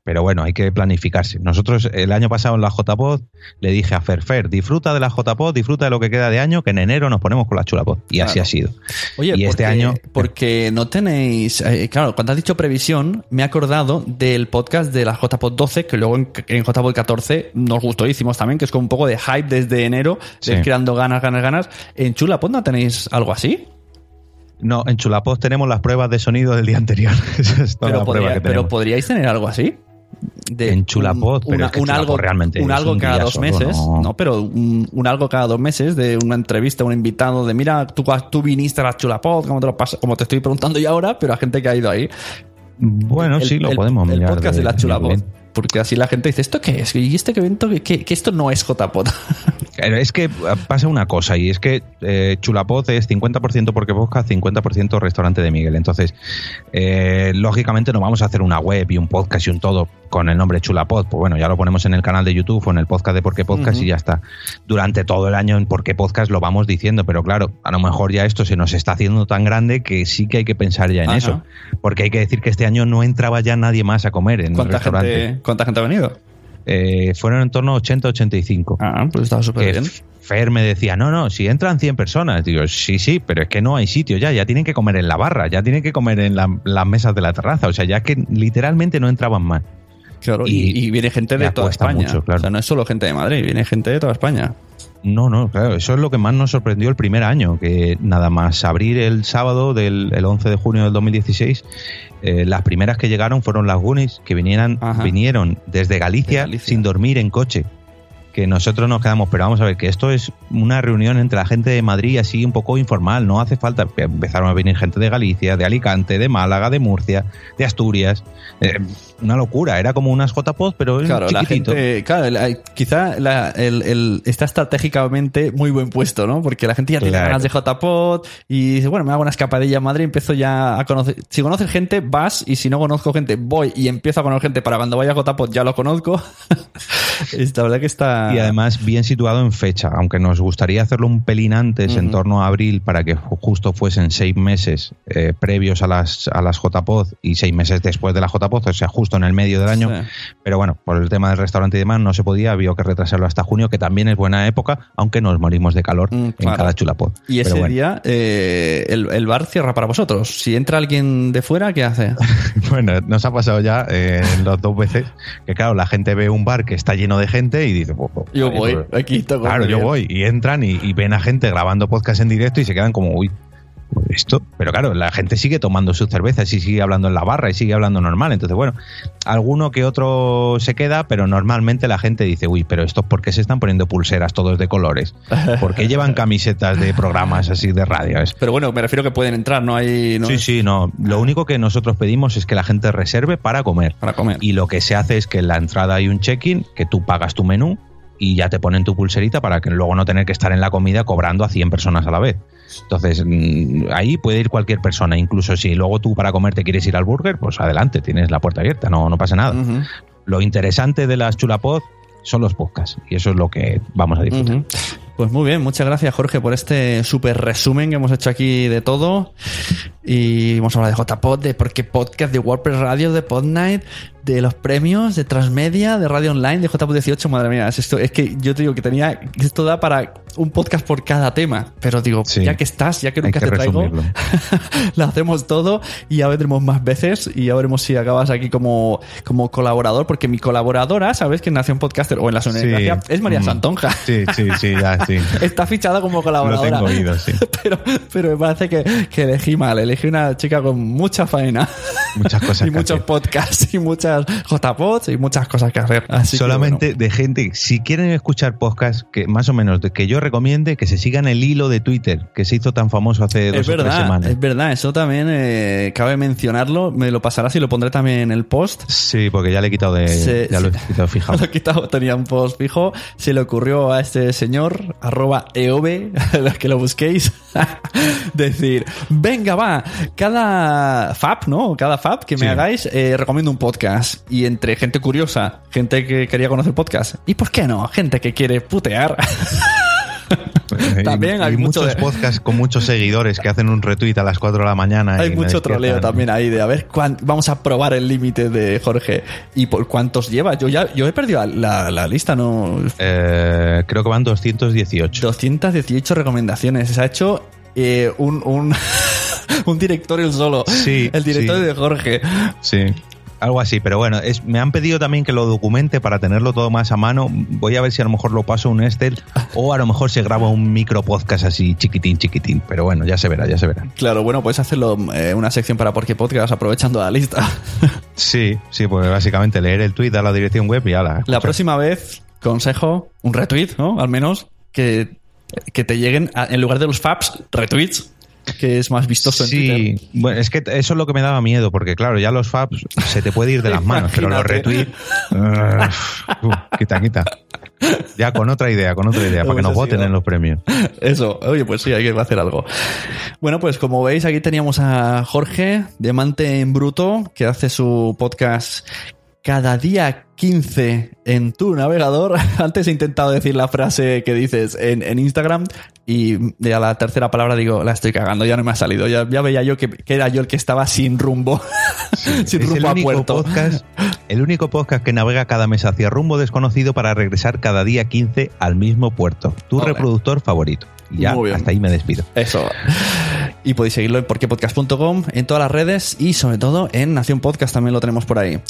Pero bueno, hay que planificarse. Nosotros el año pasado en la JPod le dije a Ferfer, disfruta de la JPod, disfruta de lo que queda de año, que en enero nos ponemos con la chulapod. Y así ha sido. Oye, y este porque- año... Porque no tenéis. eh, claro, cuando has dicho previsión, me he acordado del podcast de la JPod 12, que luego en, en JPod 14 nos gustó, hicimos también, que es como un poco de hype desde enero, Sí. de creando ganas, ganas, ganas. ¿En Chulapod no tenéis algo así? No, en Chulapod tenemos las pruebas de sonido del día anterior. *laughs* Es toda Pero, la prueba podría- que pero tenemos. podríais tener algo así. De En Chulapod, pero una- es que un Chulapod algo, realmente un algo un cada dos solo, meses, ¿no? ¿no? Pero un, un algo cada dos meses de una entrevista, un invitado, de mira, tú, tú viniste a la Chulapod, como te, lo pas- como te estoy preguntando yo ahora, pero a gente que ha ido ahí. Bueno, el- sí, lo el- podemos El mirar podcast de, de- la Chulapod. Porque así la gente dice, ¿esto qué es? ¿Y este evento? ¿Qué, que esto no es JPod. *laughs* Es que pasa una cosa y es que eh, Chulapod es 50% porque podcast, 50% restaurante de Miguel. Entonces, eh, lógicamente no vamos a hacer una web y un podcast y un todo con el nombre Chulapod. Pues bueno, ya lo ponemos en el canal de YouTube o en el podcast de Por qué Podcast y ya está. Durante todo el año en Por qué Podcast lo vamos diciendo, pero claro, a lo mejor ya esto se nos está haciendo tan grande que sí que hay que pensar ya en Ajá. eso. Porque hay que decir que este año no entraba ya nadie más a comer en el ¿Cuánta restaurante. gente, ¿Cuánta gente ha venido? Eh, fueron en torno a 80-85. Ah, pues estaba súper Que bien. Fer me decía, no, no, si entran 100 personas. Digo, sí, sí, pero es que no hay sitio ya, ya tienen que comer en la barra, ya tienen que comer en la- las mesas de la terraza, o sea, ya que literalmente no entraban más. Claro, y, viene gente de toda España. mucho, claro. O sea, no es solo gente de Madrid, viene gente de toda España. No, no, claro, eso es lo que más nos sorprendió el primer año, que nada más abrir el sábado del el 11 de junio del 2016, eh, las primeras que llegaron fueron las Goonies, que vinieran, Ajá. vinieron desde Galicia, De Galicia. sin dormir en coche. Que nosotros nos quedamos, pero vamos a ver, que esto es una reunión entre la gente de Madrid así un poco informal, no hace falta. Empezaron a venir gente de Galicia, de Alicante, de Málaga, de Murcia, de Asturias. eh, una locura, era como unas JPod, pero Claro, la chiquitito. gente, claro, la- quizá la- el, el- está estratégicamente muy buen puesto, ¿no? Porque la gente ya tiene Claro. ganas de JPod y dice, bueno, me hago una escapadilla a Madrid, empiezo ya a conocer. Si conoces gente, vas y si no conozco gente, voy y empiezo a conocer gente para cuando vaya a JPod ya lo conozco. *laughs* la verdad que está. Y además bien situado en fecha, aunque nos gustaría hacerlo un pelín antes, en torno a abril, para que ju- justo fuesen seis meses eh, previos a las, a las JPod y seis meses después de la JPod, o sea, justo en el medio del año. Sí. Pero bueno, por el tema del restaurante y demás no se podía, había que retrasarlo hasta junio, que también es buena época, aunque nos morimos de calor Mm, en cada chulapod. Y ese bueno. día eh, el, el bar cierra para vosotros. Si entra alguien de fuera, ¿qué hace? *laughs* Bueno, nos ha pasado ya eh, las dos veces que, claro, la gente ve un bar que está lleno de gente y dice, "Pues, pues, Yo voy, pues, aquí. Claro, yo voy. Y entran y, y ven a gente grabando podcast en directo y se quedan como, uy, esto. Pero claro, la gente sigue tomando sus cervezas y sigue hablando en la barra y sigue hablando normal. Entonces, bueno, alguno que otro se queda, pero normalmente la gente dice, uy, pero estos por qué se están poniendo pulseras todos de colores? ¿Por qué llevan camisetas de programas así de radio? Pero bueno, me refiero que pueden entrar, no hay. No Sí, sí, no. Lo único que nosotros pedimos es que la gente reserve para comer. Para comer. Y lo que se hace es que en la entrada hay un check-in, que tú pagas tu menú y ya te ponen tu pulserita para que luego no tener que estar en la comida cobrando a 100 personas a la vez. Entonces, mm, ahí puede ir cualquier persona. Incluso si luego tú para comer te quieres ir al burger, pues adelante, tienes la puerta abierta, no, no pasa nada. Lo interesante de las chulapod son los podcasts y eso es lo que vamos a disfrutar. Pues muy bien, muchas gracias Jorge por este súper resumen que hemos hecho aquí de todo. Y hemos hablado de JPod, de Porque Podcast, de WordPress Radio, de Podnight, de los premios, de Transmedia, de Radio Online, de JPod 18. Madre mía, es, esto, es que yo te digo que tenía. Esto da para un podcast por cada tema. Pero digo, Sí. ya que estás, ya que nunca que te traigo, *laughs* lo hacemos todo y ya vendremos más veces y ya veremos si acabas aquí como, como colaborador, porque mi colaboradora, ¿sabes? Que nació en Podcaster o en la Sonografía, es María Mm. Santonja. Sí, sí, sí, ya, sí. *laughs* Está fichada como Lo colaboradora. tengo oído, sí. *laughs* Pero, pero me parece que, que elegí mal. Elegí una chica con mucha faena. Muchas cosas y muchos podcasts y muchas JPods y muchas cosas que hacer. Así que, Solamente de gente, si quieren escuchar podcast que más o menos que yo recomiende, que se sigan el hilo de Twitter, que se hizo tan famoso hace dos es o tres verdad, semanas. es verdad. Eso también eh, cabe mencionarlo. Me lo pasarás y lo pondré también en el post. Sí, porque ya le he quitado de. Se- ya lo he quitado fijado. *laughs* Lo he quitado, tenía un post fijo. Se le ocurrió a este señor, arroba *laughs* los que lo busquéis, *laughs* decir, venga, va, cada FAP, ¿no? Cada FAP que me Sí. hagáis, eh, recomiendo un podcast. Y entre gente curiosa, gente que quería conocer podcast, ¿y por qué no? Gente que quiere putear. También hay y mucho muchos de- podcasts con muchos seguidores que hacen un retweet a las 4 de la mañana. Hay mucho troleo también ahí de a ver cuán- vamos a probar el límite de Jorge y por cuántos lleva. Yo ya yo he perdido la, la lista, no Eh, creo que van 218. 218 recomendaciones. Se ha hecho eh, un, un, *laughs* un directorio solo. Sí, El directorio sí. de Jorge. Sí. Algo así, pero bueno, es, me han pedido también que lo documente para tenerlo todo más a mano. Voy a ver si a lo mejor lo paso a un Excel o a lo mejor se graba un micro podcast así chiquitín, chiquitín. Pero bueno, ya se verá, ya se verá. Claro, bueno, puedes hacerlo eh, una sección para Porque Podcast aprovechando la lista. *laughs* Sí, sí, pues básicamente leer el tweet a la dirección web y ala. La próxima vez, consejo, un retweet, ¿no? Al menos que, que te lleguen, a- en lugar de los faps, retweets, que es más vistoso en Twitter. Sí, bueno, es que eso es lo que me daba miedo, porque claro, ya los faps se te puede ir de las manos, pero los retweets. uh, quita, quita. Ya, con otra idea, con otra idea, para que nos Hubiese voten en los premios. Eso, oye, pues sí, hay que hacer algo. Bueno, pues como veis, aquí teníamos a Jorge, Diamante en Bruto, que hace su podcast cada día 15 en tu navegador. *laughs* Antes he intentado decir la frase que dices en, en Instagram y de a la tercera palabra digo, la estoy cagando, ya no me ha salido. Ya, ya veía yo que, que era yo el que estaba sin rumbo, *laughs* sin Es el rumbo a puerto. podcast, el único podcast que navega cada mes hacia rumbo desconocido para regresar cada día 15 al mismo puerto. Tu reproductor favorito. Y ya, hasta ahí me despido. Eso. Y podéis seguirlo en porquepodcast.com, en todas las redes y sobre todo en Nación Podcast también lo tenemos por ahí.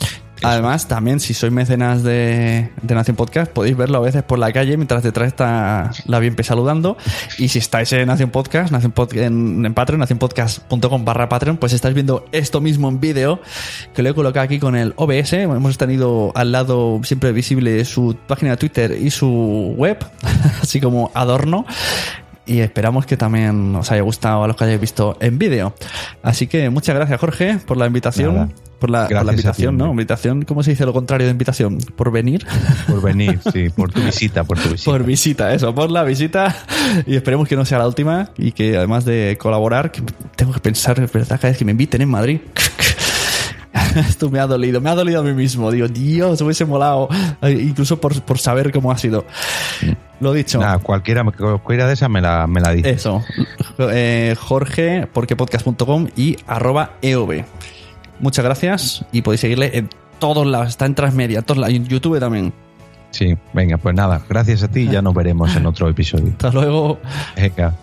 Además, también si sois mecenas de, de Nación Podcast, podéis verlo a veces por la calle mientras detrás está la Bienpe saludando. Y si estáis en Nación Podcast, Nación Pod- en, en Patreon, nacionpodcast.com barra Patreon, pues estáis viendo esto mismo en vídeo, que lo he colocado aquí con el OBS. Hemos tenido al lado siempre visible su página de Twitter y su web, *laughs* así como adorno y esperamos que también os haya gustado a los que hayáis visto en vídeo. Así que muchas gracias, Jorge, por la invitación. Nada. Por la, por la ti, invitación, ¿no? Invitación, ¿cómo se dice lo contrario de invitación? ¿Por venir? Por venir, *laughs* sí, por tu visita, por tu visita. Por visita, eso, por la visita. Y esperemos que no sea la última y que además de colaborar, que tengo que pensar, verdad, cada vez que me inviten en Madrid. *laughs* Esto me ha dolido, me ha dolido a mí mismo. Digo, Dios, hubiese molado. Incluso por, por saber cómo ha sido. Lo dicho. Nada, cualquiera, cualquiera de esas me la, me la dice. Eso. Eh, Jorge, porquepodcast.com y arroba EOB. Muchas gracias y podéis seguirle en todos lados. Está en Transmedia, en todos lados, en YouTube también. Sí, venga, pues nada, gracias a ti y ya nos veremos en otro episodio. Hasta luego. Venga.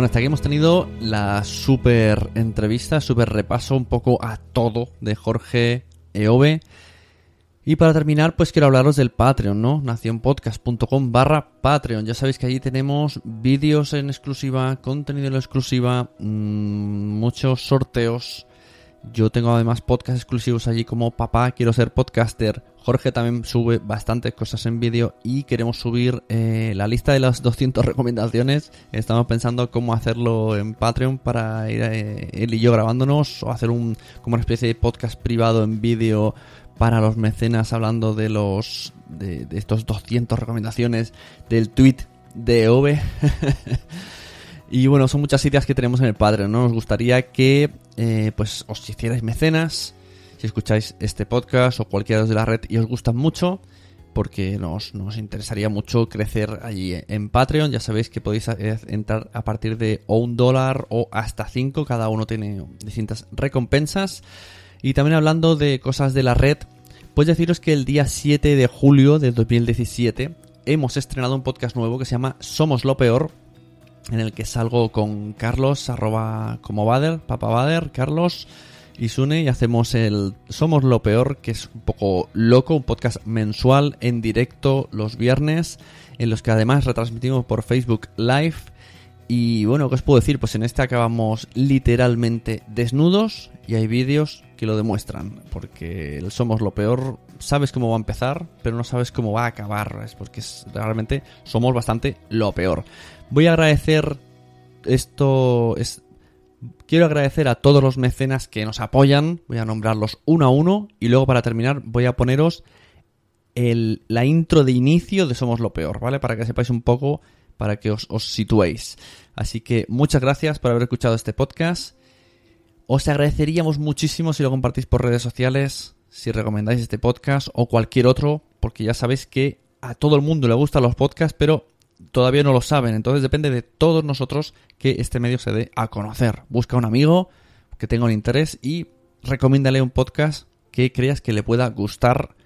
Bueno, hasta aquí hemos tenido la super entrevista, super repaso un poco a todo de Jorge Eove. Y para terminar, pues quiero hablaros del Patreon, ¿no? Nacionpodcast.com barra Patreon. Ya sabéis que allí tenemos vídeos en exclusiva, contenido en exclusiva, mmm, muchos sorteos. Yo tengo además podcasts exclusivos allí como Papá, quiero ser podcaster. Jorge también sube bastantes cosas en vídeo y queremos subir eh, la lista de las 200 *laughs* recomendaciones. Estamos pensando cómo hacerlo en Patreon para ir eh, él y yo grabándonos o hacer un como una especie de podcast privado en vídeo para los mecenas hablando de los de, de estos 200 recomendaciones del tweet de Ove. *laughs* Y bueno, son muchas ideas que tenemos en el Patreon, ¿no? Nos gustaría que eh, pues os hicierais mecenas si escucháis este podcast o cualquiera de la red y os gustan mucho, porque nos, nos interesaría mucho crecer allí en Patreon. Ya sabéis que podéis eh, entrar a partir de o un dólar o hasta cinco, cada uno tiene distintas recompensas. Y también hablando de cosas de la red, pues deciros que el día 7 de julio de 2017 hemos estrenado un podcast nuevo que se llama Somos lo Peor, en el que salgo con Carlos, arroba como Bader, Papa Bader, Carlos y Sune, y hacemos el Somos lo Peor, que es un poco loco, un podcast mensual en directo los viernes, en los que además retransmitimos por Facebook Live. Y bueno, ¿qué os puedo decir? Pues en este acabamos literalmente desnudos y hay vídeos que lo demuestran, porque el Somos lo Peor, sabes cómo va a empezar, pero no sabes cómo va a acabar, es porque realmente somos bastante lo peor. Voy a agradecer esto. Es, quiero agradecer a todos los mecenas que nos apoyan. Voy a nombrarlos uno a uno. Y luego, para terminar, voy a poneros el, la intro de inicio de Somos lo Peor, ¿vale? Para que sepáis un poco, para que os, os situéis. Así que muchas gracias por haber escuchado este podcast. Os agradeceríamos muchísimo si lo compartís por redes sociales, si recomendáis este podcast o cualquier otro, porque ya sabéis que a todo el mundo le gustan los podcasts, pero todavía no lo saben. Entonces depende de todos nosotros que este medio se dé a conocer. Busca un amigo que tenga un interés y recomiéndale un podcast que creas que le pueda gustar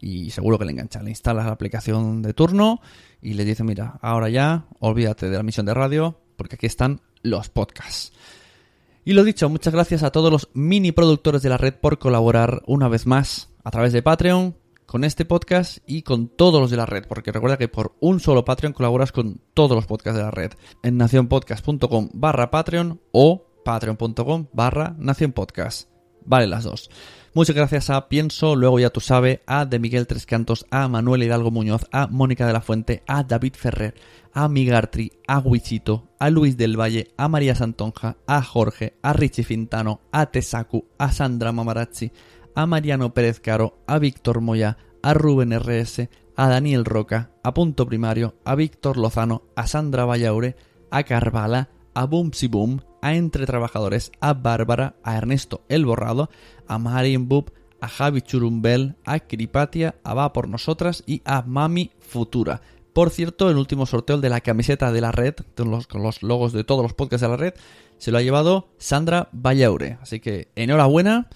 y seguro que le engancha. Le instalas la aplicación de turno y le dice, mira, ahora ya, olvídate de la misión de radio porque aquí están los podcasts. Y lo dicho, muchas gracias a todos los mini productores de la red por colaborar una vez más a través de Patreon con este podcast y con todos los de la red, porque recuerda que por un solo Patreon colaboras con todos los podcasts de la red en nacionpodcast.com barra Patreon o patreon.com barra Nación Podcast. Vale las dos. Muchas gracias a Pienso, luego ya tú sabes, a De Miguel Tres Cantos, a Manuel Hidalgo Muñoz, a Mónica de la Fuente, a David Ferrer, a Migartri, a Wichito, a Luis del Valle, a María Santonja, a Jorge, a Richie Fintano, a Tesaku, a Sandra Mamarazzi, a Mariano Pérez Caro, a Víctor Moya, a Rubén RS, a Daniel Roca, a Punto Primario, a Víctor Lozano, a Sandra Vallaure, a Carvala, a Boomsy Boom, a Entre Trabajadores, a Bárbara, a Ernesto El Borrado, a Marian Bub, a Javi Churumbel, a Cripatia, a Va por Nosotras y a Mami Futura. Por cierto, el último sorteo de la camiseta de la red, con los, con los logos de todos los podcasts de la red, se lo ha llevado Sandra Vallaure. Así que enhorabuena.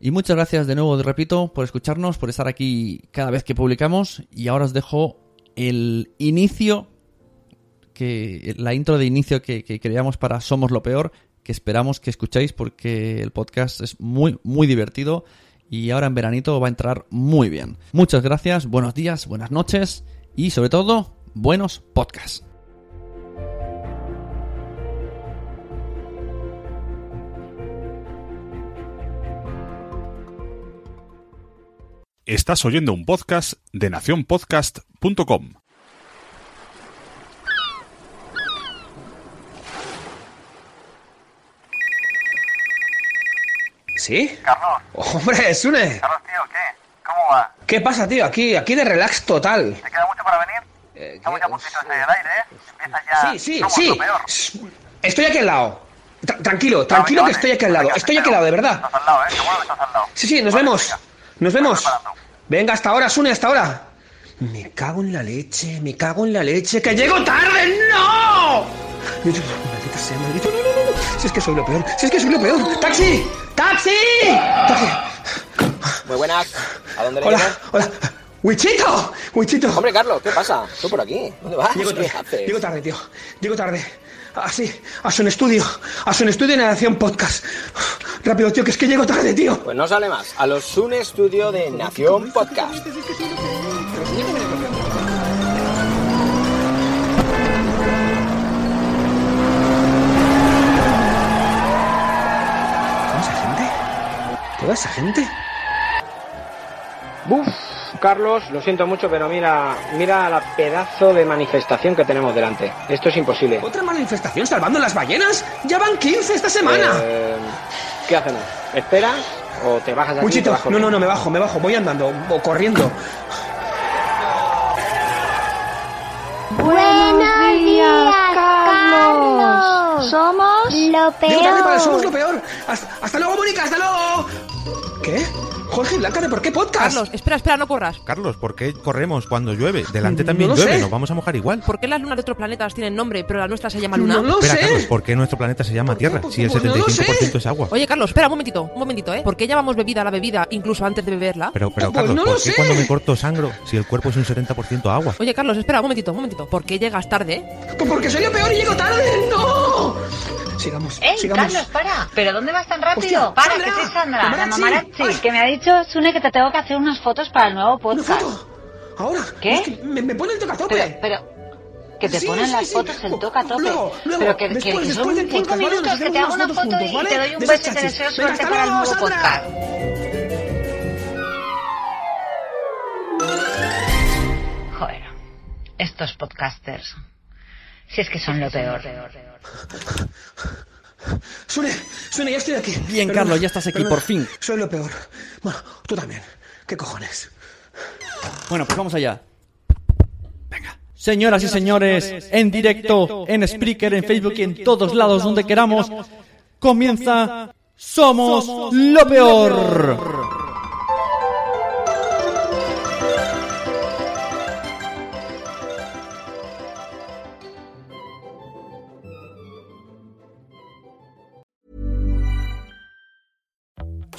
Y muchas gracias de nuevo, repito, por escucharnos, por estar aquí cada vez que publicamos. Y ahora os dejo el inicio, que la intro de inicio que, que creamos para Somos lo Peor, que esperamos que escuchéis porque el podcast es muy, muy divertido y ahora en veranito va a entrar muy bien. Muchas gracias, buenos días, buenas noches y sobre todo, buenos podcasts. Estás oyendo un podcast de nacionpodcast.com. ¿Sí? Carlos. Hombre, Sune. Carlos, tío, ¿qué? ¿Cómo va? ¿Qué pasa, tío? Aquí, aquí de relax total. ¿Te queda mucho para venir? Eh, Estamos ya puntitos en el aire, ¿eh? Empieza ya... Sí, sí, sí. Estoy aquí al lado. Tra- tranquilo, tranquilo que estoy aquí al lado. Estoy aquí al lado, de verdad. Estás al lado, ¿eh? Seguro que estás al lado. Sí, sí, nos Vale, vemos. venga. Nos vemos. Venga, hasta ahora, Sune, hasta ahora. Me cago en la leche, me cago en la leche. ¡Que llego tarde! ¡No! Maldita sea, maldito. No, no, no. Si es que soy lo peor, si es que soy lo peor. ¡Taxi! ¡Taxi! ¡Taxi! Muy buenas. ¿A dónde le Hola, hola. ¡Wichito! ¡Wichito! Hombre, Carlos, ¿qué pasa? ¿Tú por aquí? ¿Dónde vas? Llego ¿Qué tarde, llego tarde, tío. Llego tarde. Así, a su estudio. A su estudio en Nación Podcast. Rápido, tío, que es que llego tarde, tío. Pues no sale más. A los Sun Studio de Nación Podcast. ¿Toda esa gente? ¿Toda esa gente? Buf, Carlos, lo siento mucho, pero mira, mira la pedazo de manifestación que tenemos delante. Esto es imposible. ¿Otra manifestación salvando las ballenas? ¡Ya van 15 esta semana! Eh, ¿Qué hacemos? ¿Esperas o te bajas de aquí? vas no, no, no, me bajo, me bajo. Voy andando o corriendo. Buenos días, Carlos. Somos lo Llego tarde para Somos lo peor. peor. Hasta, hasta luego, Mónica, hasta luego. ¿Qué? Jorge Blanca, ¿de por qué podcast? Carlos, espera, espera, no corras. Carlos, ¿por qué corremos cuando llueve? Delante No también llueve, sé. nos vamos a mojar igual. ¿Por qué las lunas de otros planetas tienen nombre, pero la nuestra se llama No Luna? lo Espera, sé. Carlos, ¿por qué nuestro planeta se llama Tierra? Si el pues no 75% es agua. Oye, Carlos, espera un momentito, un momentito, ¿eh? ¿Por qué llamamos bebida a la bebida incluso antes de beberla? Pero, pero Pues Carlos, no lo ¿por qué sé. cuando me corto sangro si el cuerpo es un 70% agua? Oye, Carlos, espera un momentito, un momentito. ¿Por qué llegas tarde? Pues porque soy lo peor y llego tarde. ¡No! Sigamos, ¡Ey, sigamos. Carlos, para! ¿Pero dónde vas tan rápido? Hostia, para, Sandra, que soy Sandra, la Mamarazzi. Ay. que me ha dicho Sune que te tengo que hacer unas fotos para el nuevo ¿Una podcast. foto? ¿Ahora? ¿Qué? Es que me, me pone el tocatope. Pero, pero, que te Sí, ponen sí, las sí. fotos el toca tope. Luego, luego, pero que, después, que son cinco podcast, ¿vale? minutos Nos que te hago una foto fotos y juntos, te ¿vale? doy un beso y te deseo suerte para el nuevo Sandra. podcast. Joder, estos podcasters. Si es que son lo peor. Sune, Sune, ya estoy aquí. Bien, Perdona, Carlos, ya estás aquí, perdona. por fin. Soy lo peor. Bueno, tú también. ¿Qué cojones? Bueno, pues vamos allá. Venga. Señoras y señores, en directo, en Spreaker, en Facebook y en todos lados donde queramos, comienza Somos lo peor.